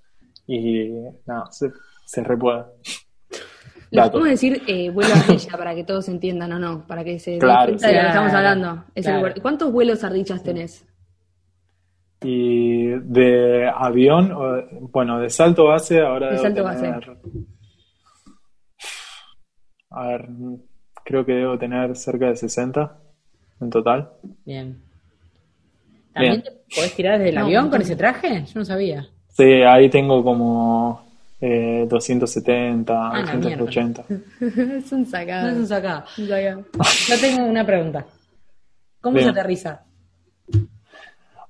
Y nada, se, se repuede. Dato. podemos decir eh, vuelo ardilla para que todos entiendan o no, para que se den Claro, cuenta de lo que estamos hablando. Es Claro. ¿Cuántos vuelos ardillas tenés? Y de avión, bueno, de salto base, ahora De debo salto base. A ver, creo que debo tener cerca de 60 en total. Bien. ¿También Bien. te podés tirar desde el No, avión con ese traje? Yo no sabía. Sí, ahí tengo como eh, 270, Ah, la 280. es un No sacado. es un sacado. Un sacado. Yo tengo una pregunta. ¿Cómo Bien. se aterriza?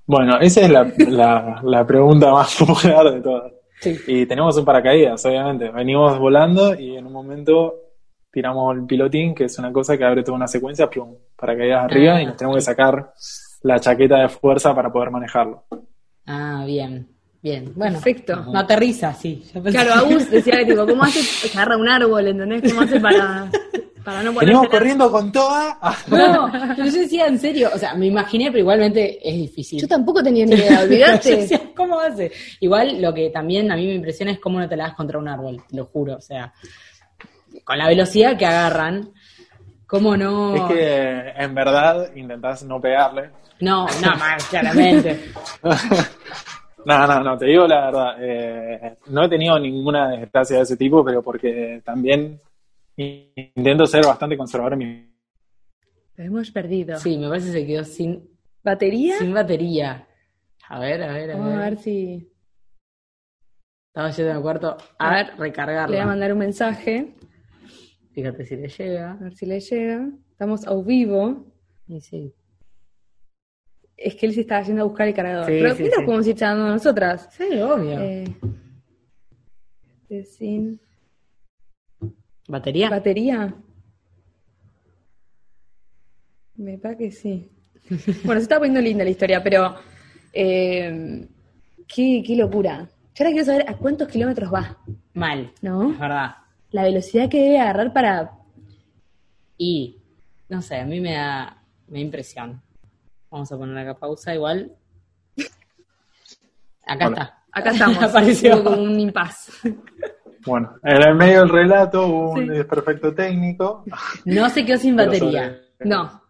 Bueno, esa es la, la, la pregunta más popular de todas. Sí. Y tenemos un paracaídas, obviamente. Venimos volando y en un momento tiramos el pilotín, que es una cosa que abre toda una secuencia, plum, paracaídas arriba Ah. y nos tenemos que sacar la chaqueta de fuerza para poder manejarlo. Ah, bien. Bien. Bueno. Perfecto. No aterriza, sí. Claro, Agus decía que tipo, ¿cómo hace? Se agarra un árbol, ¿entendés? ¿Cómo hace para, para no ponerse Venimos corriendo con toda. No, pero yo decía en serio, o sea, me imaginé, pero igualmente es difícil. Yo tampoco tenía ni idea, Yo olvidaste. decía, ¿Cómo hace? Igual lo que también a mí me impresiona es cómo no te la das contra un árbol, te lo juro. O sea, con la velocidad que agarran, ¿cómo no? Es que en verdad intentás no pegarle. No, no, más, claramente. No, no, no, te digo la verdad. eh, no he tenido ninguna desgracia de ese tipo, pero porque también intento ser bastante conservador en mi. Lo hemos perdido. Sí, me parece que se quedó sin, ¿Batería? sin batería. A ver, a ver, a Vamos a ver. ver si. Estaba yendo al cuarto a ver, recargarla. Le voy a mandar un mensaje, Fíjate si le llega. a ver si le llega. Estamos a vivo. Y sí. Es que él se estaba yendo a buscar el cargador. Sí, Pero sí, ¿qué nos sí. podemos ir charlando nosotras? Sí, obvio. Eh, de sin ¿Batería? batería. Me parece que sí. Bueno, se está poniendo linda la historia, pero eh, qué, qué locura. Yo ahora quiero saber a cuántos kilómetros va, Mal. ¿no? Es verdad. La velocidad que debe agarrar para. Y, no sé, a mí me da, me da impresión. Vamos a poner acá pausa igual. Acá Hola. está. Acá estamos. Apareció. Como un impas. Bueno, en el medio del relato hubo un Sí. desperfecto técnico. No se quedó sin batería. sobre- No.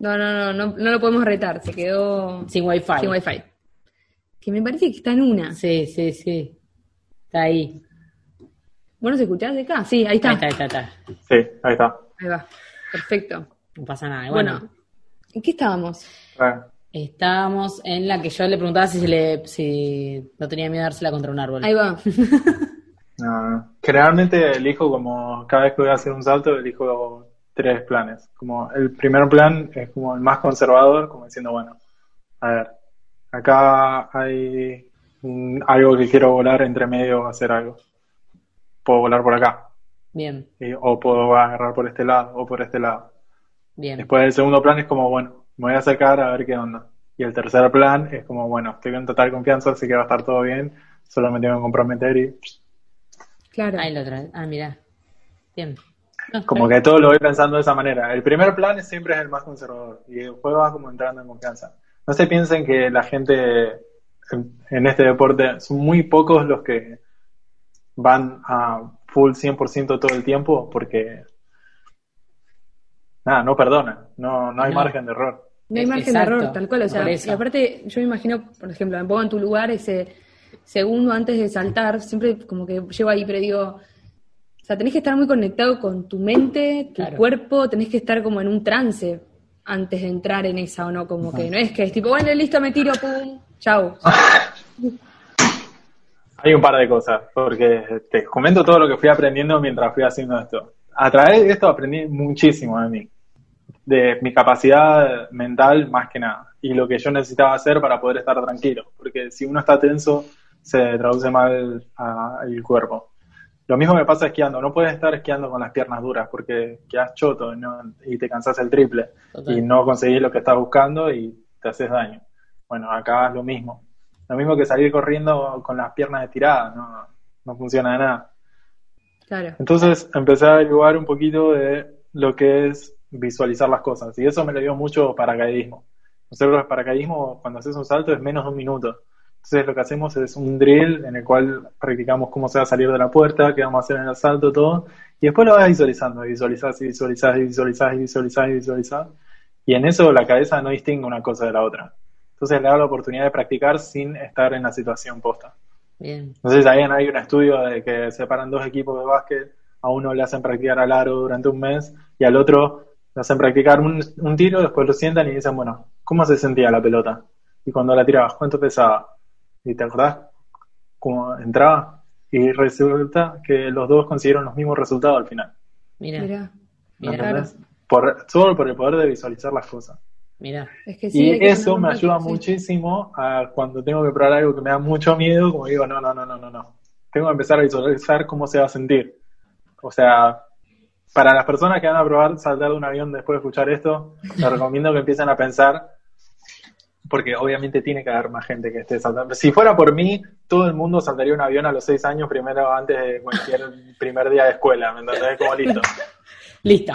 No, no, no, no, no lo podemos retar. Se quedó Sin wifi. sin wifi. Que me parece que está en una. Sí, sí, sí. Está ahí. ¿Vos nos escuchás de acá? Sí, ahí está. Ahí está, ahí está, ahí está. Sí, ahí está. Ahí va. Perfecto. No pasa nada. Bueno, Bueno, ¿en qué estábamos? Bueno, estábamos en la que yo le preguntaba si, se le, si no tenía miedo de dársela contra un árbol. Ahí va. no, no. Generalmente elijo como, cada vez que voy a hacer un salto, elijo tres planes. Como el primer plan es como el más conservador, como diciendo, bueno, a ver, acá hay mm, algo que quiero volar entre medio o hacer algo. Puedo volar por acá, Bien, y- o puedo agarrar por este lado, o por este lado. Bien. Después el segundo plan es como, bueno, me voy a acercar a ver qué onda. Y el tercer plan es como, bueno, estoy en total confianza, sé que va a estar todo bien, solo me tengo que comprometer y Claro. Ahí la otra. Ah, mira. Bien. No, como que todo lo voy pensando de esa manera. El primer plan es, siempre es el más conservador y después va como entrando en confianza. No se piensen que la gente en, en este deporte son muy pocos los que van a full 100% todo el tiempo porque nada, no perdonan, no, no hay No. margen de error. No hay margen de error, tal cual. O sea, y aparte, yo me imagino, por ejemplo, me pongo en tu lugar ese segundo antes de saltar, siempre como que llego ahí, pero digo, o sea, tenés que estar muy conectado con tu mente, tu Claro. cuerpo, tenés que estar como en un trance antes de entrar en esa o no, como que no es que es tipo, bueno, listo, me tiro, pum, chau. Hay un par de cosas, porque te comento todo lo que fui aprendiendo mientras fui haciendo esto. A través de esto aprendí muchísimo de mí, de mi capacidad mental más que nada, y lo que yo necesitaba hacer para poder estar tranquilo, porque si uno está tenso, se traduce mal al cuerpo. Lo mismo me pasa esquiando, no puedes estar esquiando con las piernas duras, porque quedas choto ¿no? y te cansas el triple, y no conseguís lo que estás buscando y te haces daño. Bueno, acá es lo mismo. Lo mismo que salir corriendo con las piernas estiradas, no, no funciona de nada. Claro. Entonces empecé a averiguar un poquito de lo que es visualizar las cosas, y eso me lo dio mucho paracaidismo. Nosotros paracaidismo, cuando haces un salto, es menos de un minuto. Entonces lo que hacemos es un drill en el cual practicamos cómo se va a salir de la puerta, qué vamos a hacer en el salto, todo, y después lo vas visualizando, visualizás y visualizás y visualizás y visualizás y visualizás, y en eso la cabeza no distingue una cosa de la otra. Entonces le da la oportunidad de practicar sin estar en la situación posta. Bien. Entonces ahí hay un estudio de que separan dos equipos de básquet, a uno le hacen practicar al aro durante un mes y al otro le hacen practicar un, un tiro, después lo sientan y dicen, bueno, ¿cómo se sentía la pelota? Y cuando la tirabas, ¿cuánto pesaba? ¿Y te acordás cómo entraba? Y resulta que los dos consiguieron los mismos resultados al final. Mira, Mira, ¿me Mira. Por, solo por el poder de visualizar las cosas. mira. es que sí. y que eso me ayuda sí. muchísimo a cuando tengo que probar algo que me da mucho miedo, como digo, no, no, no, no, no, no. Tengo que empezar a visualizar cómo se va a sentir. O sea, para las personas que van a probar saltar de un avión después de escuchar esto, les recomiendo que empiecen a pensar, porque obviamente tiene que haber más gente que esté saltando. Si fuera por mí, todo el mundo saltaría un avión a los seis años primero antes de cualquier primer día de escuela, ¿me entendés? Como listo. Listo.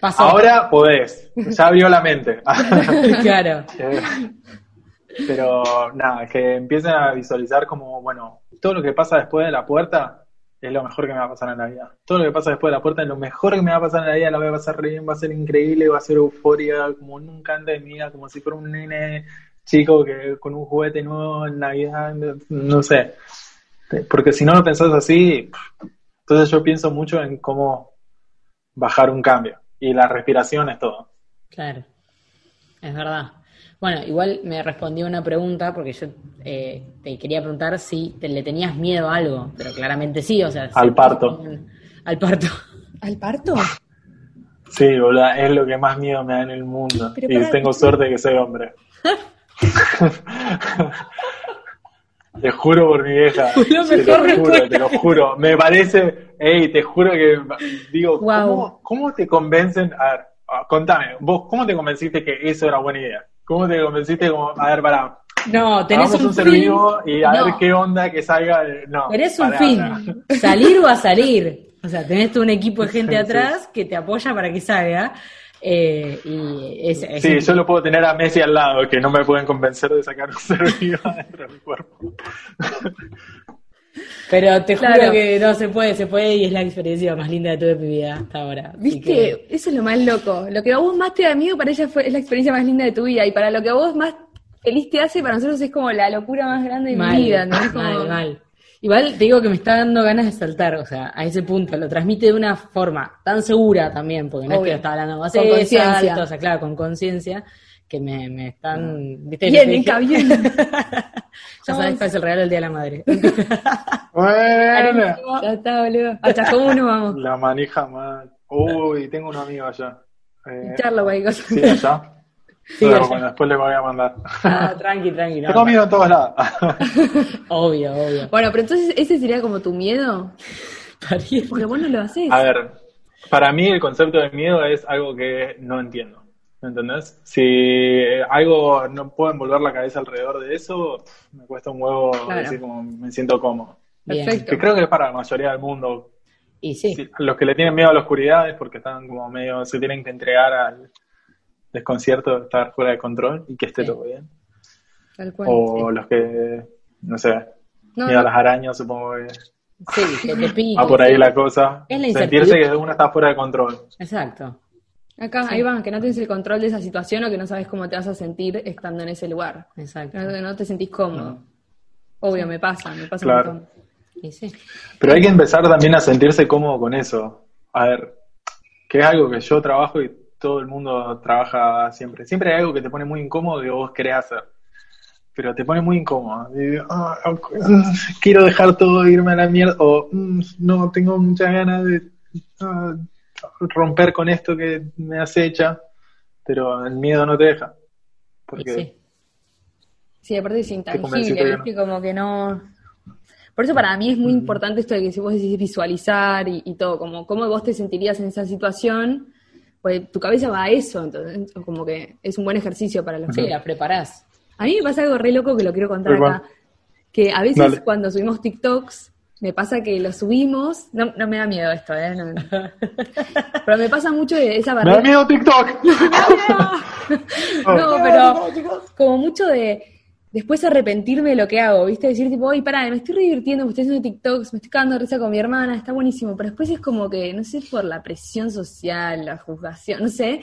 Pasó. Ahora podés, ya abrió la mente. claro. Eh, Pero nada, que empiecen a visualizar como, bueno, todo lo que pasa después de la puerta es lo mejor que me va a pasar en la vida. Todo lo que pasa después de la puerta es lo mejor que me va a pasar en la vida, la voy a pasar bien, va a ser increíble, va a ser euforia, como nunca antes de mi vida, como si fuera un nene chico que con un juguete nuevo en Navidad, no sé. Porque si no lo pensás así, entonces yo pienso mucho en cómo bajar un cambio. Y la respiración es todo. Claro. Es verdad. Bueno, igual me respondió una pregunta porque yo eh, te quería preguntar si te, le tenías miedo a algo, pero claramente sí, o sea... Al parto. Al parto. ¿Al parto? Sí, boludo, es lo que más miedo me da en el mundo. Pero y tengo suerte de que soy hombre. te juro por mi vieja. Lo te lo juro, te lo juro. Me parece, ey, te juro que digo, Guau. ¿cómo, cómo te convencen? A ver, ah, contame, vos, ¿cómo te convenciste que eso era buena idea? ¿Cómo te convenciste como, a ver, pará, No, tenés un, un, fin. y a No. ver qué onda que salga? No, Tenés un pará, fin. Salir o a salir. O sea, tenés todo un equipo de gente atrás que te apoya para que salga. eh, y es, es Sí, un- yo lo puedo tener a Messi al lado, que no me pueden convencer de sacar un ser vivo dentro de mi cuerpo. Pero te juro Claro. que no se puede, se puede y es la experiencia más linda de toda mi vida hasta ahora. ¿Viste? que- Eso es lo más loco. Lo que a vos más te da miedo, para ella fue, es la experiencia más linda de tu vida. Y para lo que a vos más feliz te hace, para nosotros es como la locura más grande de mal, mi vida. ¿entendés? Como- mal, mal. Igual te digo que me está dando ganas de saltar, o sea, a ese punto. Lo transmite de una forma tan segura también, porque no es que Obvio. lo está hablando más Con conciencia. o sea, claro, con conciencia, que me, me están. ¿viste? Bien, Te dije- Mica, bien. ya sabes cuál es el regalo del día de la madre. Bueno, Ya está, boludo. A Chascomús vamos. la manija mal. Uy, tengo un amigo allá. Eh, Charla, güey. sí, allá. Sí, Pero bueno, después le voy a mandar. Ah, tranqui, tranqui. no, Tengo miedo en todos lados. Obvio, obvio. Bueno, pero entonces ese sería como tu miedo. Porque vos no lo haces. A ver, para mí el concepto de miedo es algo que no entiendo. ¿Me entendés? Si eh, algo no puedo envolver la cabeza alrededor de eso, me cuesta un huevo Claro. decir como me siento cómodo. Perfecto. Que creo que es para la mayoría del mundo. Y sí, los que le tienen miedo a la oscuridad es porque están como medio, se tienen que entregar al desconcierto de estar fuera de control y que esté Sí. todo bien. Tal cual. O los que, no sé, No, miedo a las arañas, supongo que sí, que te pique. va por ahí la cosa. Es la Sentirse que uno está fuera de control. Exacto. Acá, ahí va, que no tienes el control de esa situación o que no sabes cómo te vas a sentir estando en ese lugar. Exacto. No, no te sentís cómodo. Obvio, me pasa, me pasa Claro. un montón. Y sí. Pero hay que empezar también a sentirse cómodo con eso. A ver, que es algo que yo trabajo y todo el mundo trabaja siempre. Siempre hay algo que te pone muy incómodo que vos querés hacer. Pero te pone muy incómodo. Y, ah, quiero dejar todo e irme a la mierda. O mm, no, tengo muchas ganas de ah, romper con esto que me acecha. Pero el miedo no te deja. Porque sí. Sí, aparte es intangible. Como que no... Por eso para mí es muy importante esto de que si vos decís visualizar y, y todo, como cómo vos te sentirías en esa situación, pues tu cabeza va a eso, entonces como que es un buen ejercicio para los Sí, que... la preparás. A mí me pasa algo re loco que lo quiero contar acá, que a veces Dale. cuando subimos TikToks, me pasa que lo subimos, no, no me da miedo esto, ¿eh? No, no. pero me pasa mucho de esa me da barrera... miedo TikTok. No, pero como mucho de después arrepentirme de lo que hago, ¿viste? Decir tipo, oye, pará, me estoy divirtiendo, me estoy haciendo TikToks, me estoy cagando de risa con mi hermana, está buenísimo, pero después es como que, no sé, por la presión social, la juzgación, no sé,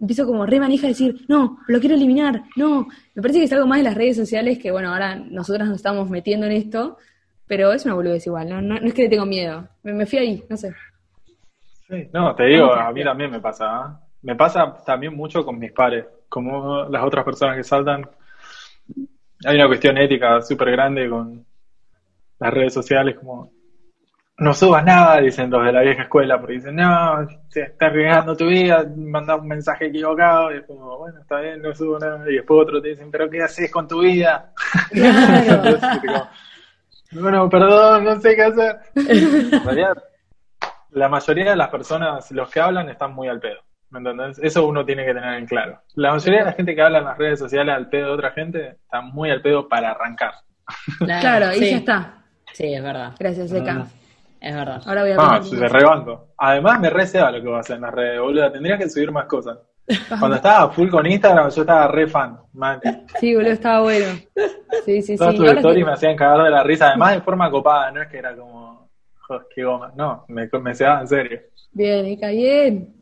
empiezo como re manija a decir, no, lo quiero eliminar, no, me parece que es algo más de las redes sociales que, bueno, ahora nosotras nos estamos metiendo en esto, pero es una boludez igual, no, no, no es que le tengo miedo, me, me fui ahí, no sé. Sí, no, te digo, a mí también me pasa. ¿ah? Me pasa también mucho con mis pares, como las otras personas que saltan. Hay una cuestión ética súper grande con las redes sociales, como no subas nada, dicen los de la vieja escuela, porque dicen, no, te estás arriesgando tu vida, mandas un mensaje equivocado, y es como, bueno, está bien, no subo nada, y después otros te dicen, pero ¿qué haces con tu vida? Entonces, como, bueno, perdón, no sé qué hacer. En realidad, la mayoría de las personas, los que hablan, están muy al pedo. ¿Me entendés? Eso uno tiene que tener en claro. La mayoría de la gente que habla en las redes sociales al pedo de otra gente, está muy al pedo para arrancar. Claro, y sí. ya está. Sí, es verdad. Gracias, Eka. Es verdad. Ahora voy a Ah, pensar se rebanco. Además, me receba lo que vas a hacer en las redes, boludo. Tendrías que subir más cosas. Cuando estaba full con Instagram, yo estaba re fan. Man. Sí, boludo, estaba bueno. Sí, sí, sí. Todas tus Ahora stories que- me hacían cagar de la risa, además de forma copada, no es que era como, "Jo, qué goma. No, me, me se daba en serio. Bien, Eka, bien.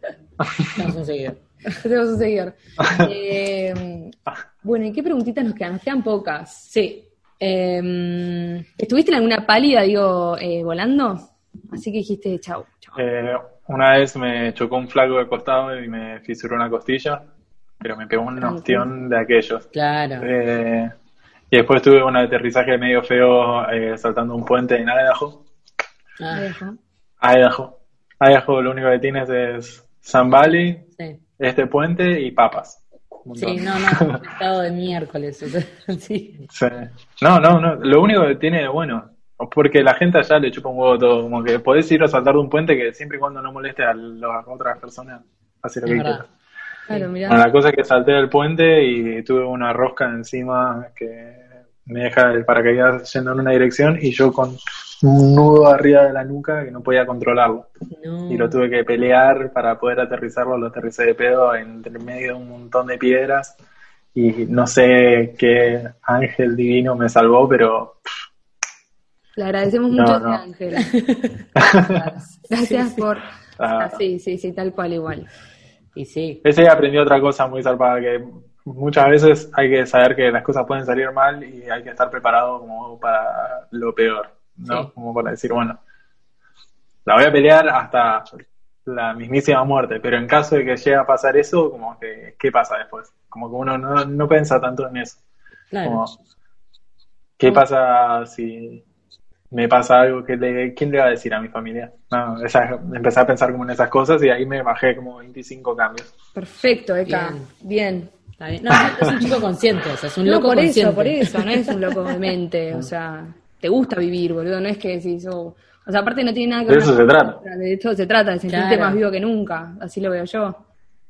Estamos un seguidor. Tenemos un seguidor. Eh, bueno, ¿y qué preguntitas nos quedan? Nos quedan pocas. Sí. Em, ¿Estuviste en alguna pálida, digo, eh, volando? Así que dijiste, chau, chau. Una vez me chocó un flaco de costado y me fisuró una costilla. pero me pegó un ostión de aquellos. Claro. Eh, y después tuve un aterrizaje medio feo eh, saltando un puente en Idaho. Ah, Idaho. Idaho lo único que tienes es Sun Valley, sí. este puente y papas. Sí, no, no, estado de miércoles. sí. Sí. No, no, no. Lo único que tiene de bueno, porque la gente allá le chupa un huevo todo, como que podés ir a saltar de un puente que siempre y cuando no moleste a las otras personas, hace lo que quieras. Claro, mirá. Bueno, la cosa es que salté del puente y tuve una rosca encima que me deja el paracaídas yendo en una dirección y yo con un nudo arriba de la nuca que no podía controlarlo. No. Y lo tuve que pelear para poder aterrizarlo, lo aterricé de pedo entre medio de un montón de piedras y no sé qué ángel divino me salvó, pero Le agradecemos No, mucho, no. a Ángela. Gracias, Gracias por. Ah. Ah, sí, sí, sí, tal cual, igual. Y sí. ese día aprendí otra cosa muy zarpada, que muchas veces hay que saber que las cosas pueden salir mal y hay que estar preparado como para lo peor, ¿no? Sí. Como para decir, bueno, la voy a pelear hasta la mismísima muerte, pero en caso de que llegue a pasar eso, como que, ¿qué pasa después? Como que uno no, no piensa tanto en eso. Claro. Como, ¿Qué pasa si me pasa algo? que le, ¿Quién le va a decir a mi familia? No, esa- empecé a pensar como en esas cosas y ahí me bajé como 25 cambios. Perfecto, Eka. Bien. Bien. Está bien. No, es un chico consciente, o sea, es un No, loco por consciente. eso, por eso, no es un loco de mente. O sea, te gusta vivir, boludo. No es que decís, oh, o sea, aparte no tiene nada que De ver. eso con- se trata. De eso se trata, de sentirte Claro. más vivo que nunca. Así lo veo yo.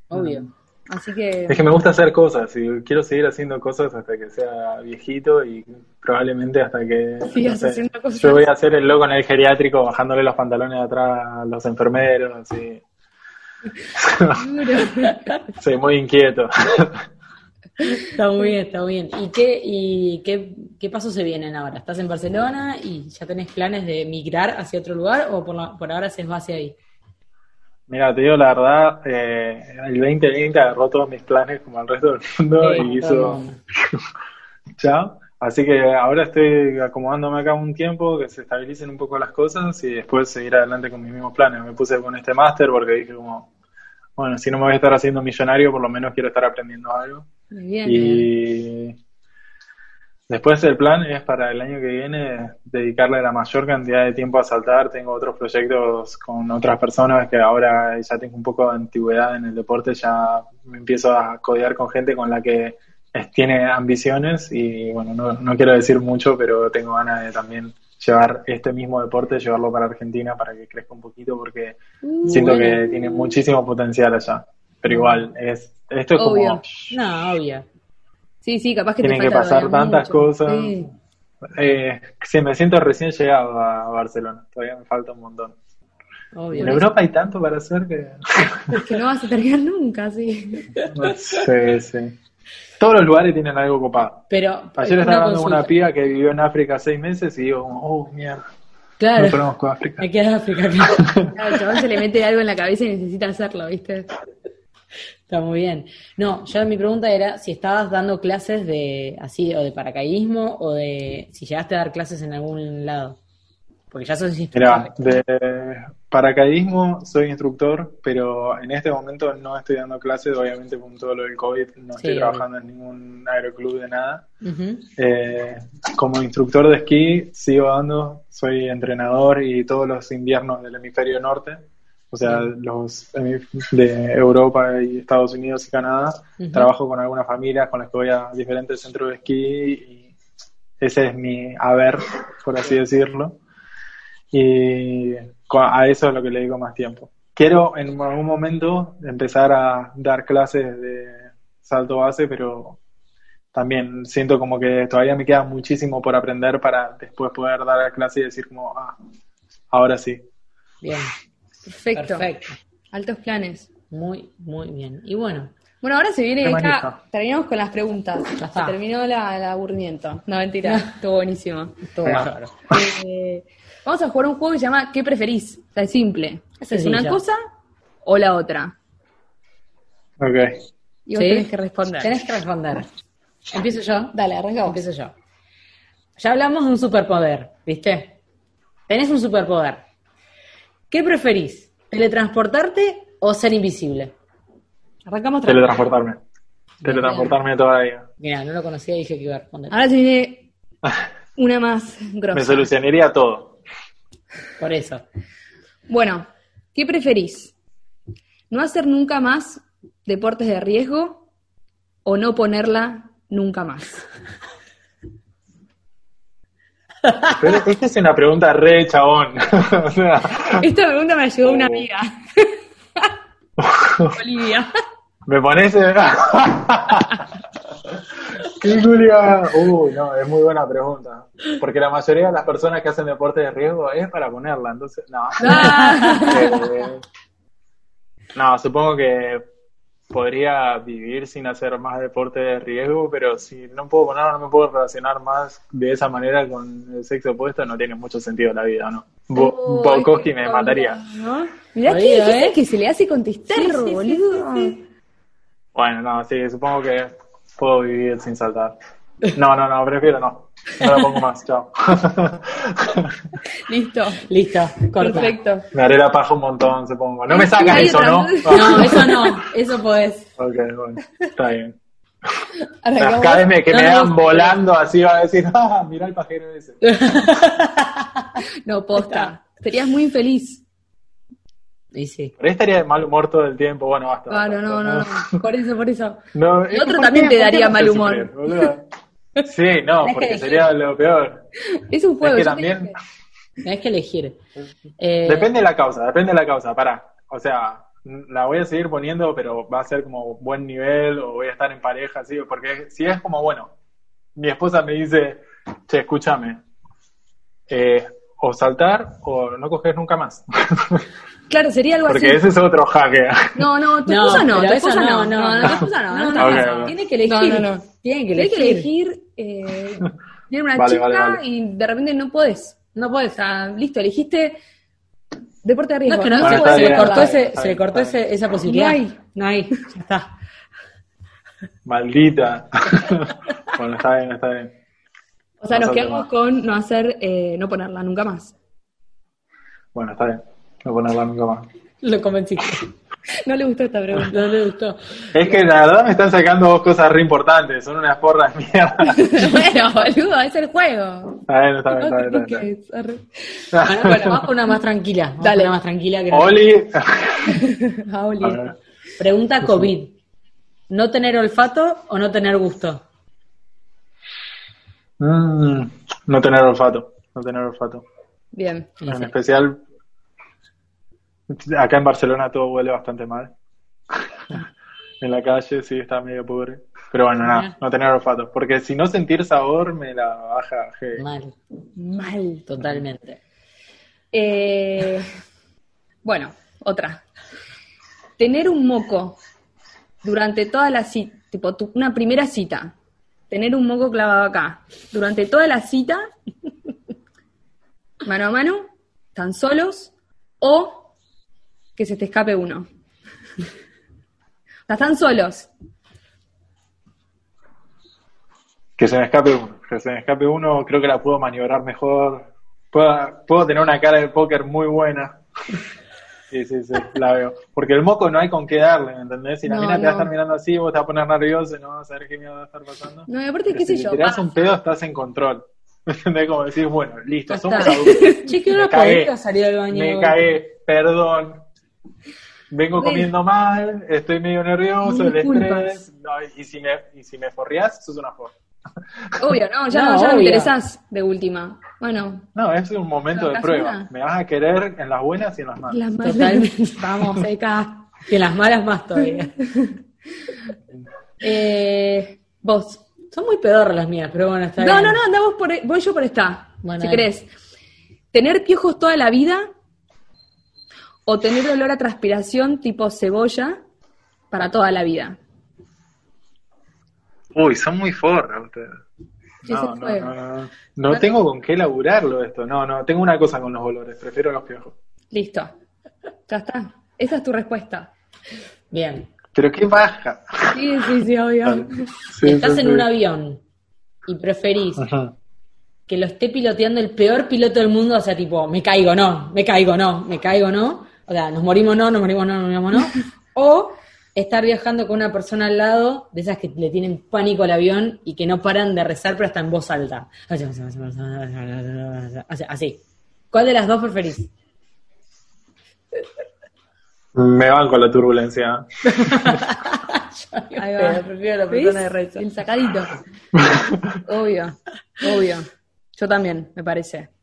Obvio. Así que. Es que me gusta hacer cosas y quiero seguir haciendo cosas hasta que sea viejito y probablemente hasta que... No sé, haciendo cosas. Yo voy a hacer el loco en el geriátrico bajándole los pantalones de atrás a los enfermeros, así. Soy muy inquieto. Está muy bien, está muy bien. ¿Y qué, y qué, qué pasos se vienen ahora? ¿Estás en Barcelona y ya tenés planes de migrar hacia otro lugar o por, la- por ahora haces base ahí? Mira, te digo la verdad, eh, el 2020 agarró todos mis planes como el resto del mundo y hizo chao. Así que ahora estoy acomodándome acá un tiempo, que se estabilicen un poco las cosas y después seguir adelante con mis mismos planes. Me puse con este máster porque dije como, bueno, si no me voy a estar haciendo millonario, por lo menos quiero estar aprendiendo algo. Muy bien. Y después el plan es para el año que viene dedicarle la mayor cantidad de tiempo a saltar. Tengo otros proyectos con otras personas que ahora ya tengo un poco de antigüedad en el deporte, ya me empiezo a codear con gente con la que tiene ambiciones y bueno, no, no quiero decir mucho, pero tengo ganas de también llevar este mismo deporte, llevarlo para Argentina para que crezca un poquito porque Uh, siento que tiene muchísimo potencial allá. Pero igual, es, esto es como... Obvio. No, obvio. Sí, sí, capaz que Tienen te que pasar tantas mucho. cosas. Sí. Eh, sí, me siento recién llegado a Barcelona. Todavía me falta un montón. obvio. En Europa hay tanto para hacer que. Es que no vas a terminar nunca, sí. Sé, sí. Todos los lugares tienen algo copado. Pero Ayer una estaba hablando con una piba que vivió en África seis meses y digo, oh, mierda, Claro, no conozco África. me queda África, claro. Chabón se le mete algo en la cabeza y necesita hacerlo, ¿viste? Está muy bien. No, yo mi pregunta era si estabas dando clases de así o de paracaidismo o de si llegaste a dar clases en algún lado. Porque ya sos instructor. Mira, de paracaidismo soy instructor, pero en este momento no estoy dando clases, obviamente con todo lo del COVID no Sí, estoy obvio. trabajando en ningún aeroclub de nada. Eh, como instructor de esquí sigo dando, soy entrenador y todos los inviernos del hemisferio norte, o sea, los hemif- de Europa y Estados Unidos y Canadá, trabajo con algunas familias con las que voy a diferentes centros de esquí y ese es mi haber, por así decirlo. Y a eso es lo que le digo más tiempo. Quiero en algún momento empezar a dar clases de salto base, pero también siento como que todavía me queda muchísimo por aprender para después poder dar la clase y decir como, ah, ahora sí. Bien, Perfecto. perfecto. Altos planes. Muy, muy bien. Y bueno, Bueno, ahora se viene acá. Terminamos con las preguntas. Ya Se terminó la, el aburrimiento. No, mentira. Estuvo buenísimo. todo Ah. bárbaro. Eh, vamos a jugar un juego que se llama ¿Qué preferís? O sea, es simple. Es ¿Es una cosa o la otra? Ok. Y vos ¿Sí? tenés que responder. Tenés que responder. ¿Empiezo yo? Dale, arranca vos. Empiezo yo. Ya hablamos de un superpoder, ¿viste? Tenés un superpoder. ¿Qué preferís? ¿Teletransportarte o ser invisible? Arrancamos. Teletransportarme. teletransportarme todavía. Mira, no lo conocía y dije que iba a responder. Ahora se viene una más grosa. Me solucionaría todo. Por eso. Bueno, ¿qué preferís? ¿No hacer nunca más deportes de riesgo o no ponerla nunca más? Pero esta es una pregunta re chabón. o sea, Esta pregunta me Oh. una amiga. Olivia. me pones. ¿Qué Julia? Uy, no, es muy buena pregunta. Porque la mayoría de las personas que hacen deporte de riesgo es para ponerla, entonces, no. Eh, no, supongo que podría vivir sin hacer más deporte de riesgo, pero si no puedo ponerla, no me puedo relacionar más de esa manera con el sexo opuesto, no tiene mucho sentido la vida, ¿no? Bo- me mataría. ¿no? Mirá ¿eh? que se le hace contestar, Sí, sí, sí, boludo. Bueno, no, sí, supongo que puedo vivir sin saltar. No, no, no, prefiero no. No la pongo más, chao. Listo. Listo, corta. Perfecto. Me haré la paja un montón, supongo. No me sacas eso, otra. ¿no? No, eso no, eso podés. Ok, bueno, está bien. Cada vez me- que No, me no. volando así va a decir, ah, mirá el pajero ese. No, posta. Serías muy infeliz. Y sí. Por ahí estaría de mal humor todo el tiempo. Bueno, basta. Claro, basta. no, no, no. Por eso, por eso. No, El otro ¿por también te daría mal humor. sufrir? Sí, no, porque elegir. sería lo peor. Es un juego. es que también. Tenés que elegir. Eh, depende de la causa, depende de la causa. Pará, o sea, la voy a seguir poniendo, pero va a ser como buen nivel o voy a estar en pareja, así, porque si es como, bueno, mi esposa me dice, che, escúchame, eh, o saltar o no coges nunca más. Claro, sería algo Porque así. ese es otro jaque. No, no, tu No, esposa no, pero tu esposa no, no, no, no, no. tu esposa no, no, no. Tiene que elegir. No, no, no. Tiene que Tienes elegir. que elegir, eh, tiene una Vale, chica vale, vale. y de repente no podés. No podés, o sea, listo, elegiste deporte de No, riesgo. es que no, Bueno, se, le cortó, ese, bien, se le cortó ese- esa posibilidad. No hay. No hay. Ya está. Maldita. bueno, está bien, está bien. O sea, nos No quedamos con no hacer, eh, no ponerla nunca más. Bueno, está bien. No ponerla nunca más. Lo convenciste. No le gustó esta pregunta. No le gustó. Es que la verdad me están sacando dos cosas re importantes. Son unas porras de mierda. bueno, boludo, es el juego. Está bien, está bien, No está bien. Está bien. Bueno, bueno, vamos con una más tranquila. Vamos Dale. con una más tranquila. Que no- Oli. Oli. A ver. Pregunta COVID. ¿No tener olfato o no tener gusto? Mm, no tener olfato. No tener olfato. Bien. En especial, acá en Barcelona todo huele bastante mal. en la calle sí está medio pobre. Pero bueno, nada, no tener olfato. Porque si no sentir sabor me la baja. Mal, Mal. totalmente. Eh, bueno, otra. Tener un moco durante toda la cita, tipo tu- una primera cita. Tener un moco clavado acá. Durante toda la cita, mano a mano, tan solos, o que se te escape uno. O sea, están solos. Que se me escape uno. Que se me escape uno, creo que la puedo maniobrar mejor. Puedo, puedo tener una cara de póker muy buena. Sí, sí, sí, la veo. Porque el moco no hay con qué darle, ¿me entendés? Si la No, mina te va a estar mirando así, vos te vas a poner nervioso y no vas a saber qué miedo va a estar pasando. No, aparte, Pero qué sé si yo. te tiras pasa. un pedo, estás en control. ¿Me entendés? Como decís, bueno, listo, somos adultos. Che, que una podría salir del baño. Me cagué, perdón. Vengo comiendo mal, estoy medio nervioso, el estrés. No, y, si me, y si me forreás, sos una forra. Obvio, no, ya No, no, ya no me interesás de última. Bueno, No, es un momento de ¿Tocas prueba. una? Me vas a querer en las buenas y en las malas. las malas. Totalmente. Vamos, seca. Y en las malas más todavía. Eh, vos. Son muy pedorras las mías, pero bueno, está No, bien. no, no, andamos por, voy yo por esta. Bueno, si querés. ¿Tener piojos toda la vida o tener olor a transpiración tipo cebolla para toda la vida? Uy, son muy forras ustedes. No, se no, fue. no, no, no. No tengo con qué laburarlo esto. No, no, tengo una cosa con los olores. Prefiero los piojos. Listo. Ya está. Esa es tu respuesta. Bien. Pero qué baja. Sí, sí, sí, obvio. Sí, Estás sí, en sí. un avión y preferís que lo esté piloteando el peor piloto del mundo, o sea, tipo, me caigo, no, me caigo, no, me caigo, no. O sea, nos morimos, no, nos morimos, no, nos morimos, no. O estar viajando con una persona al lado, de esas que le tienen pánico al avión y que no paran de rezar, pero hasta en voz alta. Así. así. ¿Cuál de las dos preferís? Me van con la turbulencia. Ahí va. Prefiero la persona de rezo. El sacadito. obvio, obvio. Yo también, me parece.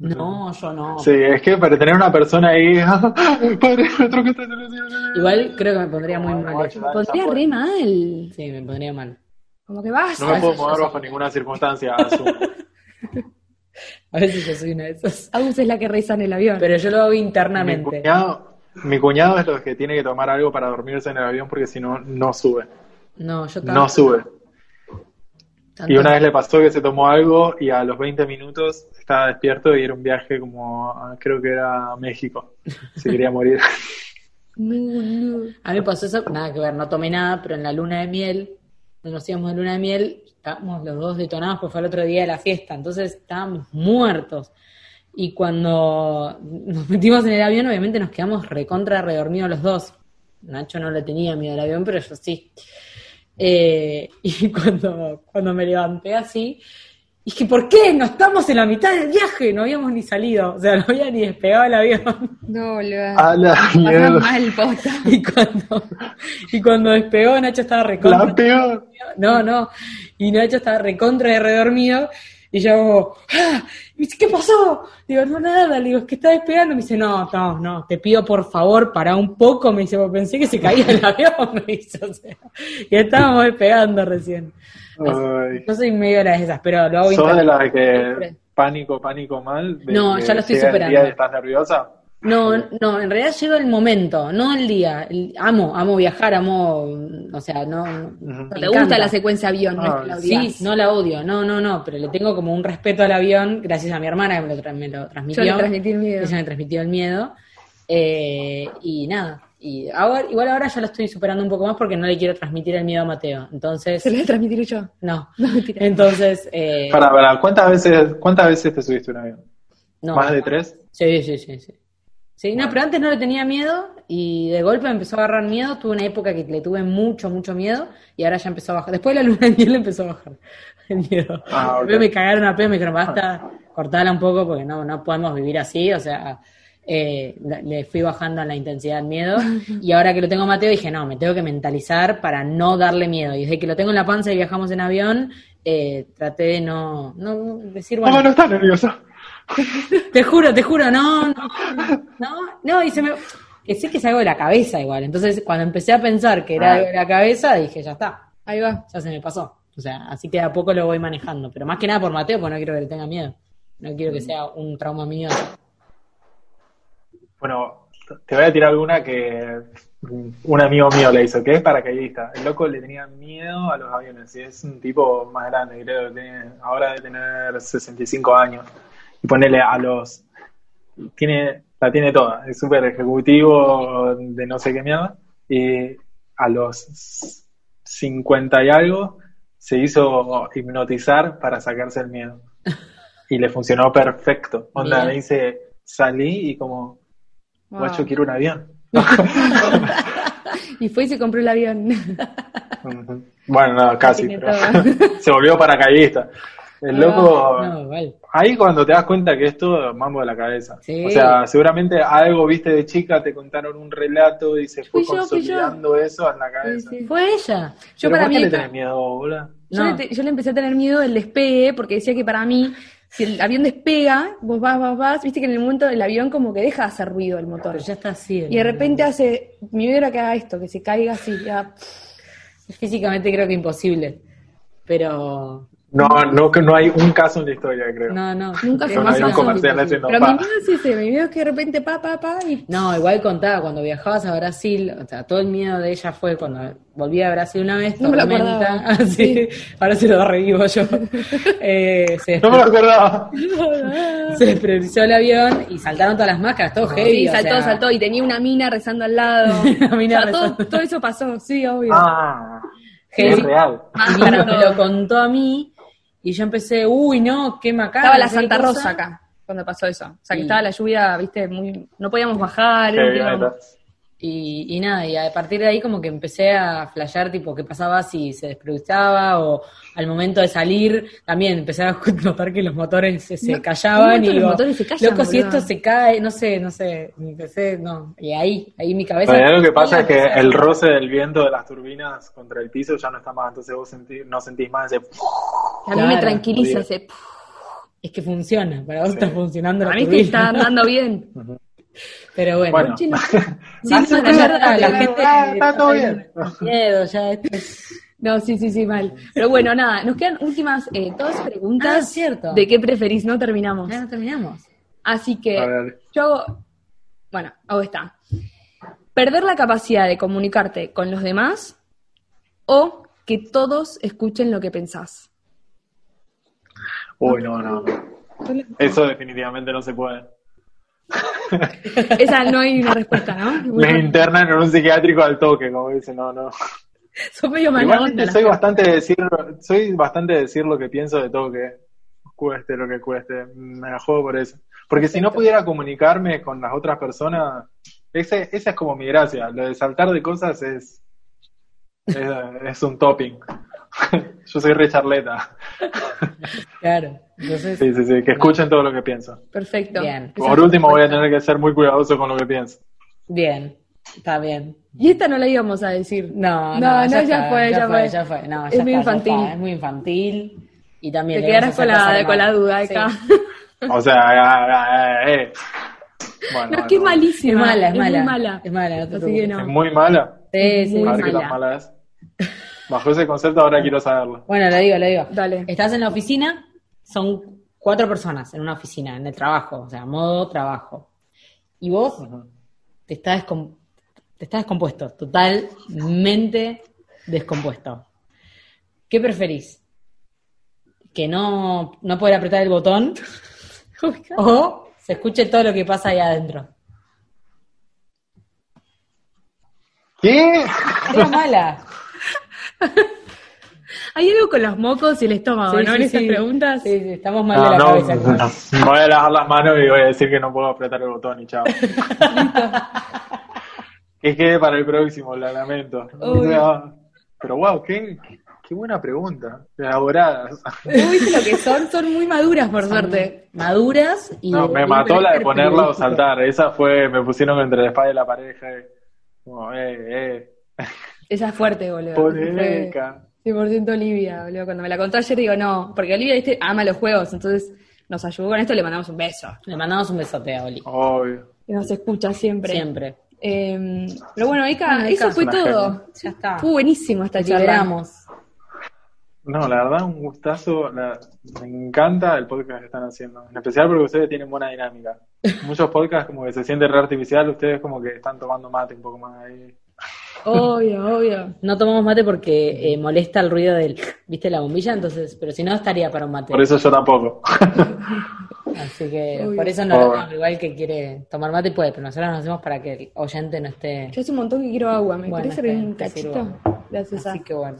No, yo no. Sí, es que para tener una persona ahí. Padre que. Igual creo que me pondría muy No, mal. no, ya- Pondría re mal. Sí, me pondría mal. Como que basta. No me puedo mover bajo ninguna circunstancia, asumo. A veces yo soy una de esas. Agus es la que reza en el avión. Pero yo lo hago Mi internamente. cuñado, mi cuñado es lo que tiene que tomar algo para dormirse en el avión porque si no, no sube. No, yo No tanto- sube. Tanto- Y una vez le pasó que se tomó algo y a los 20 minutos estaba despierto y era un viaje como, a- creo que era a México. Se quería morir. No, no. A mí me pasó eso, nada que ver, no tomé nada, pero en la luna de miel, cuando nos íbamos de luna de miel, estábamos los dos detonados, porque fue el otro día de la fiesta, entonces estábamos muertos. Y cuando nos metimos en el avión, obviamente nos quedamos recontra redormidos los dos. Nacho no le tenía miedo al avión, pero yo sí. Eh, y cuando, cuando me levanté así, dije, ¿por qué? No estamos en la mitad del viaje, no habíamos ni salido, o sea, no había ni despegado el avión. No. A la mierda. mal, posta. Y cuando, y cuando despegó, Nacho estaba recontra. La peor. No, no. Y Nacho estaba recontra de redormido. Y yo ¡ah! Y me dice, ¿qué pasó? Digo, no, nada. Le digo, es que está despegando. Me dice, no, no, no, te pido por favor, para un poco. Me dice, pensé que se caía el avión. Me dice, o sea. Y estábamos despegando recién. Yo soy medio de las esas, pero lo hago ¿Sos de inter- la que pánico, pánico mal? De No, que ya lo estoy superando. día y ¿Estás nerviosa? No, no, en realidad llega el momento, no el día. El- amo, amo viajar, amo, o sea, no. No te gusta encanta. la secuencia avión, no es que la Sí, no la odio, no, no, no, pero le tengo como un respeto al avión gracias a mi hermana que me lo, tra- me lo transmitió. Yo le transmití el miedo. Ella me transmitió el miedo. Eh, y nada, y ahora, igual ahora ya lo estoy superando un poco más porque no le quiero transmitir el miedo a Mateo. Entonces, Se lo voy a transmitir yo. no. No. Entonces, eh, Para, para, ¿cuántas veces, ¿cuántas veces te subiste un avión? no. ¿Más de tres? Sí, sí, sí, sí. Sí, no, pero antes no le tenía miedo y de golpe me empezó a agarrar miedo. Tuve una época que le tuve mucho, mucho miedo y ahora ya empezó a bajar. Después de la luna de miel empezó a bajar el miedo. Ah, me cagaron a pedo, me dijeron, basta, cortala un poco porque no, no podemos vivir así. O sea, eh, le fui bajando la intensidad del miedo y ahora que lo tengo a Mateo dije, no, me tengo que mentalizar para no darle miedo. Y desde que lo tengo en la panza y viajamos en avión, eh, traté de no, no decir, bueno, No, no estás nerviosa. Te juro, te juro, no, no, no, no, y se me... Que sé que es algo de la cabeza igual. Entonces, cuando empecé a pensar que era Ah. algo de la cabeza, dije, ya está, Ahí va. ya se me pasó. O sea, así que de a poco lo voy manejando. Pero más que nada por Mateo, porque no quiero que le tenga miedo. No quiero que sea un trauma mío. Bueno, te voy a tirar alguna que mm, un amigo mío le hizo, que es paracaidista. El loco le tenía miedo a los aviones y es un tipo más grande, creo, tiene, ahora debe tener 65 años. Y ponele a los... tiene La tiene toda, es súper ejecutivo de no sé qué mierda. Y a los 50 y algo se hizo hipnotizar para sacarse el miedo. Y le funcionó perfecto. Onda, me dice, salí y como, Wow. guacho, quiero un avión. Y fue y se compró el avión. Bueno, no, casi, pero se volvió paracaidista. El loco, No, igual. Ahí cuando te das cuenta que es todo mambo de la cabeza. Sí. O sea, seguramente algo viste de chica, te contaron un relato y se fue yo, consolidando eso en la cabeza. Sí, sí. Fue ella. Yo Pero para ¿por qué mí. le tenés miedo, boludo? Yo, No. le te- yo le empecé a tener miedo del despegue porque decía que para mí, si el avión despega, vos vas, vas, vas, viste que en el momento del avión como que deja de hacer ruido el motor. Pero ya está así. Y de repente hace, mi miedo era que haga esto, que se caiga así, ya. Físicamente creo que imposible. Pero. No, no, que no hay un caso en la historia, creo. No, no. Nunca Es no hay más un pasó. comercial haciendo Pero pa. mi miedo es ese, mi miedo es que de repente pa, pa, pa, y No, igual contaba, cuando viajabas a Brasil, o sea, todo el miedo de ella fue cuando volví a Brasil una vez, No me lo tormenta, así, ahora se lo revivo yo. Eh, se, No me lo acordaba. se despriorizó el avión y saltaron todas las máscaras, todo heavy. Sí, o saltó, sea, saltó, y tenía una mina rezando al lado. Una mina O sea, todo, rezando. todo eso pasó, sí, obvio. Ah, Heavy. es real. Y me lo contó a mí y yo empecé, uy, no, qué macabro. estaba la no Santa cosa. Rosa acá cuando pasó eso. O sea, que Y- estaba la lluvia, viste, muy no podíamos bajar. quilombo. metal. Y, y nada, y a partir de ahí como que empecé a flashear tipo qué pasaba si se desproductaba o al momento de salir también empecé a notar que los motores se, se No, callaban y los digo, motores se callan, loco, si esto se cae, no sé, no sé, y empecé, no, y ahí, ahí mi cabeza... Pero lo que pasa es que el roce del viento de las turbinas contra el piso ya no está más, entonces vos sentí- no sentís más ese... A mí me tranquiliza ese... Es que funciona, para vos Sí. está funcionando la A mí te está andando bien. Pero bueno, no. Sí, Siento no, la está, de la la- gente está todo bien. miedo, ya esto es- No, sí, sí, sí, mal. Pero bueno, nada, nos quedan últimas eh, dos Ah, preguntas. cierto. ¿De qué preferís? No terminamos. Ya no terminamos. Así que yo hago, bueno, hago esta. Perder la capacidad de comunicarte con los demás o que todos escuchen lo que pensás. Uy, no, no. Eso definitivamente no se puede. Esa no hay una respuesta, ¿no? Me internan en un psiquiátrico al toque, como dicen, no, no. Son medio mala Igualmente onda. soy bastante de decir, soy bastante de decir lo que pienso de todo que cueste lo que cueste. Me la juego por eso. Porque si no pudiera comunicarme con las otras personas, ese, esa es como mi gracia. Lo de saltar de cosas es, es, es un topping. Yo soy re charleta. Claro. Entonces, Sí, sí, sí, que escuchen todo lo que pienso. Perfecto. Bien. Por último voy a tener que ser muy cuidadoso con lo que pienso. bien. Está bien. Y esta no la íbamos a decir. No, no, No, no, ya, ya está, fue, ya, ya fue, fue. ya fue. No, Es ya muy está, ya infantil. está, Es muy infantil. Y también Te quedarás con la, con la duda Sí. acá. O sea, ah, ah, eh, eh. Bueno, No, es que es bueno. Es malísima. mala, es mala. muy mala. Es mala, no te Así que no. Es muy mala. Sí, sí. Muy A ver qué mala. tan mala es. Bajo ese concepto ahora quiero saberlo. Bueno, lo digo, lo digo. Dale. Estás en la oficina, son cuatro personas en una oficina, en el trabajo, o sea, modo trabajo. Y vos te estás, descom- te estás descompuesto, totalmente descompuesto. ¿Qué preferís? ¿Que no, no poder apretar el botón o se escuche todo lo que pasa ahí adentro? ¿Qué? Era mala. Hay algo con los mocos y el estómago, Sí, ¿no? sí, en estas sí. preguntas. Sí, sí, estamos mal de No, la no, cabeza. no. Me voy a lavar las manos y voy a decir que no puedo apretar el botón y chao. que quede para el próximo, la lamento. Pero wow, qué, qué buena pregunta. Elaboradas. ¿Vos viste lo que son? Son muy maduras, por suerte. Maduras y... No, me y mató la de ponerla o saltar. Esa fue, me pusieron entre la espada y la pareja. y Como, eh, eh. Esa es fuerte, boludo. Polémica. Fue 100% Olivia, boludo. Cuando me la contó ayer digo, no, porque Olivia, viste, ama los juegos, entonces nos ayudó con esto, le mandamos un beso. Le mandamos un besote a Oli. Obvio. Que nos escucha siempre. Siempre. Eh, pero bueno, Eka, Bueno, eso es fue todo. genia. Ya está. Estuvo buenísimo esta charla. Liberamos. No, la verdad, un gustazo. la- me encanta el podcast que están haciendo. En especial porque ustedes tienen buena dinámica. Muchos podcasts como que se siente re artificial, ustedes como que están tomando mate un poco más ahí. Obvio, obvio. No tomamos mate porque eh, molesta el ruido del, viste, la bombilla, entonces, pero si no estaría para un mate. Por eso yo tampoco. Así que Obvio. por eso no lo hago. Igual que quiere tomar mate puede, pero nosotros nos hacemos para que el oyente no esté. Yo hace un montón que quiero agua, ¿me Bueno, bien, un cachito? Gracias. Así que bueno.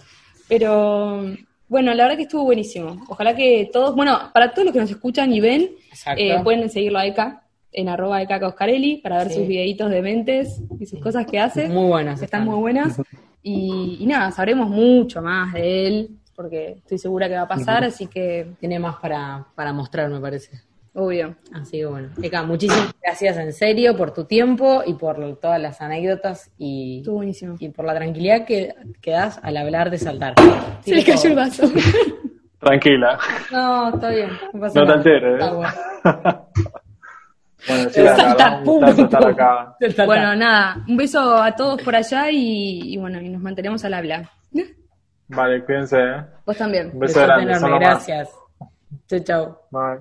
Pero bueno, la verdad que estuvo buenísimo. Ojalá que todos, bueno, para todos los que nos escuchan y ven, eh, pueden seguirlo a Eka en arroba Eka Coscarelli para ver Sí. sus videitos de mentes y sus cosas que hace. Muy buenas. están muy buenas. Y, y nada, sabremos mucho más de él, porque estoy segura que va a pasar, así que, Tiene más para, para mostrar, me parece. obvio. Así que bueno. Eka, muchísimas gracias en serio por tu tiempo y por todas las anécdotas y, Estuvo buenísimo. y por la tranquilidad que, que das al hablar de saltar. Se le cayó el vaso. Tranquila. No, está bien. No, No te alteres, Está ¿eh? bueno. Gustazo punto. estar acá. Bueno, nada, un beso a todos por allá y, y bueno, y nos mantenemos al habla. Vale, cuídense. ¿eh? Vos también. Un beso grande. enorme, gracias. Chau, chau. Bye.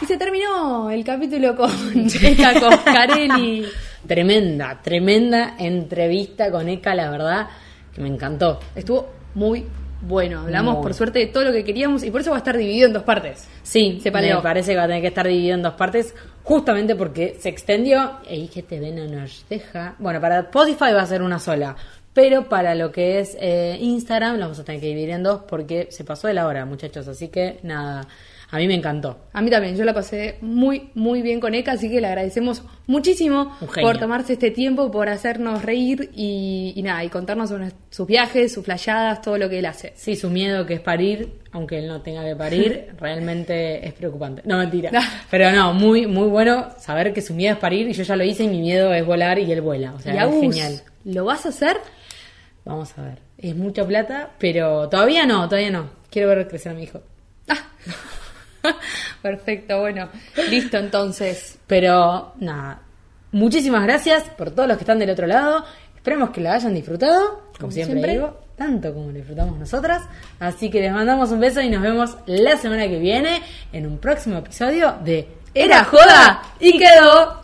Y se terminó el capítulo con Eka Coscarelli. Tremenda, tremenda entrevista con Eka, la verdad, que me encantó. Estuvo muy bueno. Hablamos Muy. por suerte de todo lo que queríamos y por eso va a estar dividido en dos partes. Sí, Se me parece que va a tener que estar dividido en dos partes, justamente porque se extendió. E IGTV no nos deja. Bueno, para Spotify va a ser una sola, pero para lo que es eh, Instagram lo vamos a tener que dividir en dos porque se pasó de la hora, muchachos. Así que nada, A mí me encantó. A mí también, yo la pasé muy, muy bien con Eka, así que le agradecemos muchísimo por tomarse este tiempo, por hacernos reír y, y nada, y contarnos sobre sus viajes, sus flayadas, todo lo que él hace. Sí, su miedo que es parir, aunque él no tenga que parir, realmente es preocupante. No, mentira. Pero no, muy, muy bueno saber que su miedo es parir y yo ya lo hice y mi miedo es volar y él vuela. O sea, y es genial. ¿lo vas a hacer? Vamos a ver. Es mucha plata, pero todavía no, todavía no. Quiero ver crecer a mi hijo. Perfecto, bueno, listo entonces. Pero nada, muchísimas gracias por todos los que están del otro lado. Esperemos que la hayan disfrutado, como, Como siempre, siempre. digo, tanto como lo disfrutamos nosotras. Así que les mandamos un beso y nos vemos la semana que viene en un próximo episodio de Era joda y quedó.